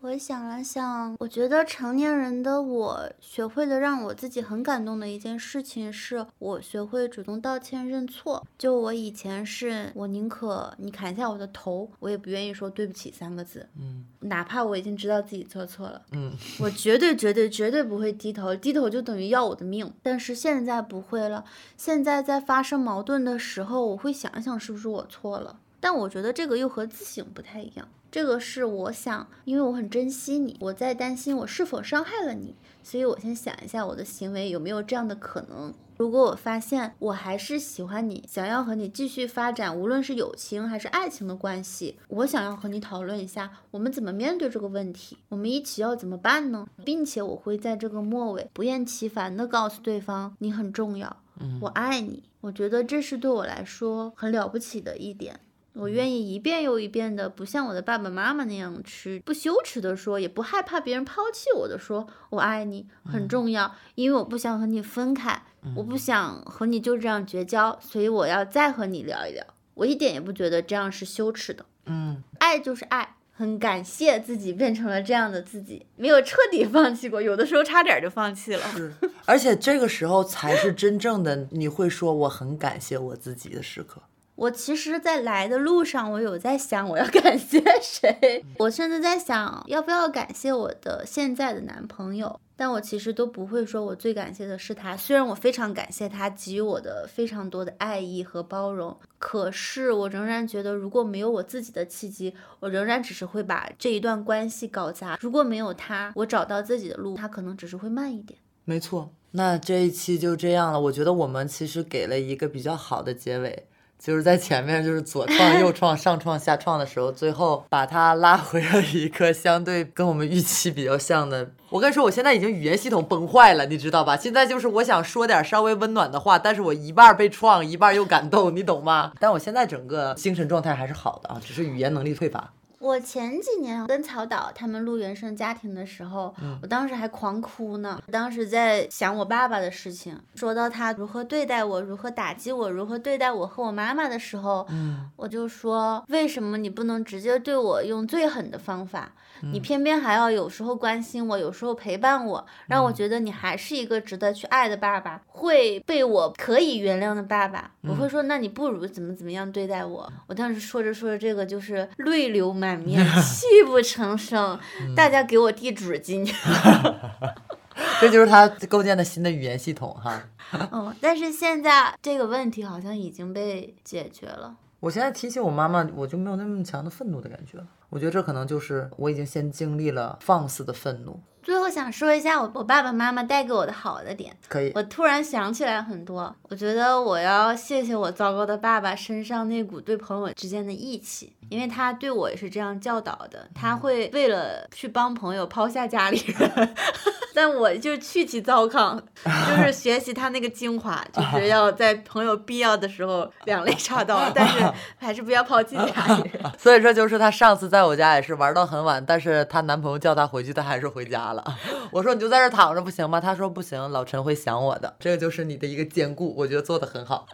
我想了想，我觉得成年人的我学会的让我自己很感动的一件事情，是我学会主动道歉认错。就我以前是我宁可你砍下我的头，我也不愿意说对不起三个字，嗯哪怕我已经知道自己做错了。嗯我绝对绝对绝对不会低头，低头就等于要我的命。但是现在不会了，现在在发生矛盾的时候，我会想一想是不是我错了。但我觉得这个又和自省不太一样，这个是我想，因为我很珍惜你，我在担心我是否伤害了你，所以我先想一下我的行为有没有这样的可能。如果我发现我还是喜欢你，想要和你继续发展，无论是友情还是爱情的关系，我想要和你讨论一下，我们怎么面对这个问题，我们一起要怎么办呢？并且我会在这个末尾不厌其烦地告诉对方，你很重要，我爱你。我觉得这是对我来说很了不起的一点。我愿意一遍又一遍的，不像我的爸爸妈妈那样去不羞耻的说，也不害怕别人抛弃我的说，我爱你很重要，因为我不想和你分开，我不想和你就这样绝交，所以我要再和你聊一聊。我一点也不觉得这样是羞耻的，嗯，爱就是爱，很感谢自己变成了这样的自己，没有彻底放弃过，有的时候差点就放弃了。是，而且这个时候才是真正的你会说我很感谢我自己的时刻。我其实，在来的路上，我有在想我要 感谢谁。我甚至在想，要不要感谢我的现在的男朋友。但我其实都不会说，我最感谢的是他。虽然我非常感谢他给予我的非常多的爱意和包容，可是我仍然觉得，如果没有我自己的契机，我仍然只是会把这一段关系搞砸。如果没有他，我找到自己的路，他可能只是会慢一点。没错，那这一期就这样了。我觉得我们其实给了一个比较好的结尾。就是在前面就是左创右 创上创下创的时候，最后把它拉回了一个相对跟我们预期比较像的。我跟你说，我现在已经语言系统崩坏了，你知道吧？现在就是我想说点稍微温暖的话，但是我一半被创，一半又感动，你懂吗？但我现在整个精神状态还是好的啊，只是语言能力匮乏。我前几年跟曹导他们录原生家庭的时候，我当时还狂哭呢。当时在想我爸爸的事情，说到他如何对待我，如何打击我，如何对待我和我妈妈的时候，我就说为什么你不能直接对我用最狠的方法？你偏偏还要有时候关心我，有时候陪伴我，让我觉得你还是一个值得去爱的爸爸，会被我可以原谅的爸爸。我会说，那你不如怎么怎么样对待我。我当时说着说着这个，就是泪流满面，泣不成声。大家给我递纸巾。这就是他构建的新的语言系统哈。嗯，但是现在这个问题好像已经被解决了。我现在提起我妈妈，我就没有那么强的愤怒的感觉了。我觉得这可能就是我已经先经历了放肆的愤怒。最后想说一下我我爸爸妈妈带给我的好的点，可以。我突然想起来很多，我觉得我要谢谢我糟糕的爸爸身上那股对朋友之间的义气，因为他对我也是这样教导的，他会为了去帮朋友抛下家里人，但我就去其糟糠，就是 学习他那个精华，就是要在朋友必要的时候两肋插刀，但是 还是不要抛弃家里人。所以这就是他上次在我家也是玩到很晚，但是她男朋友叫她回去，她还是回家。我说你就在这躺着不行吗？他说不行，老陈会想我的。这个就是你的一个兼顾，我觉得做的很好。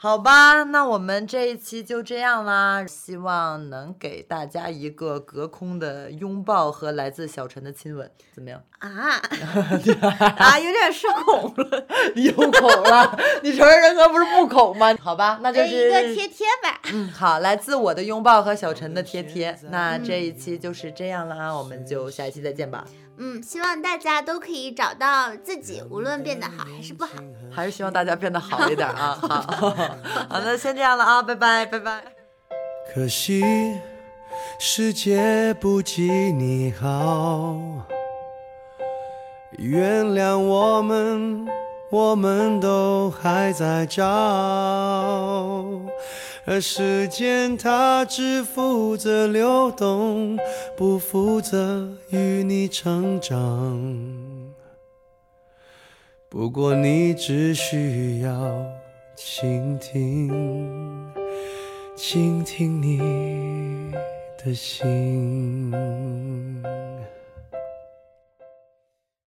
好吧，那我们这一期就这样啦。希望能给大家一个隔空的拥抱和来自小陈的亲吻，怎么样？啊 啊，有点社恐了，有恐了。你承认人格不是不恐吗？好吧，那就是一个贴贴吧。嗯，好，来自我的拥抱和小陈的贴贴。那这一期就是这样啦，我们就下一期再见吧。嗯，希望大家都可以找到自己，无论变得好还是不好，还是希望大家变得好一点啊！好，好，那先这样了啊，拜拜，拜拜。可惜世界不及你好，原谅我们，我们都还在找。而时间它只负责流动，不负责与你成长。不过你只需要倾听，倾听你的心。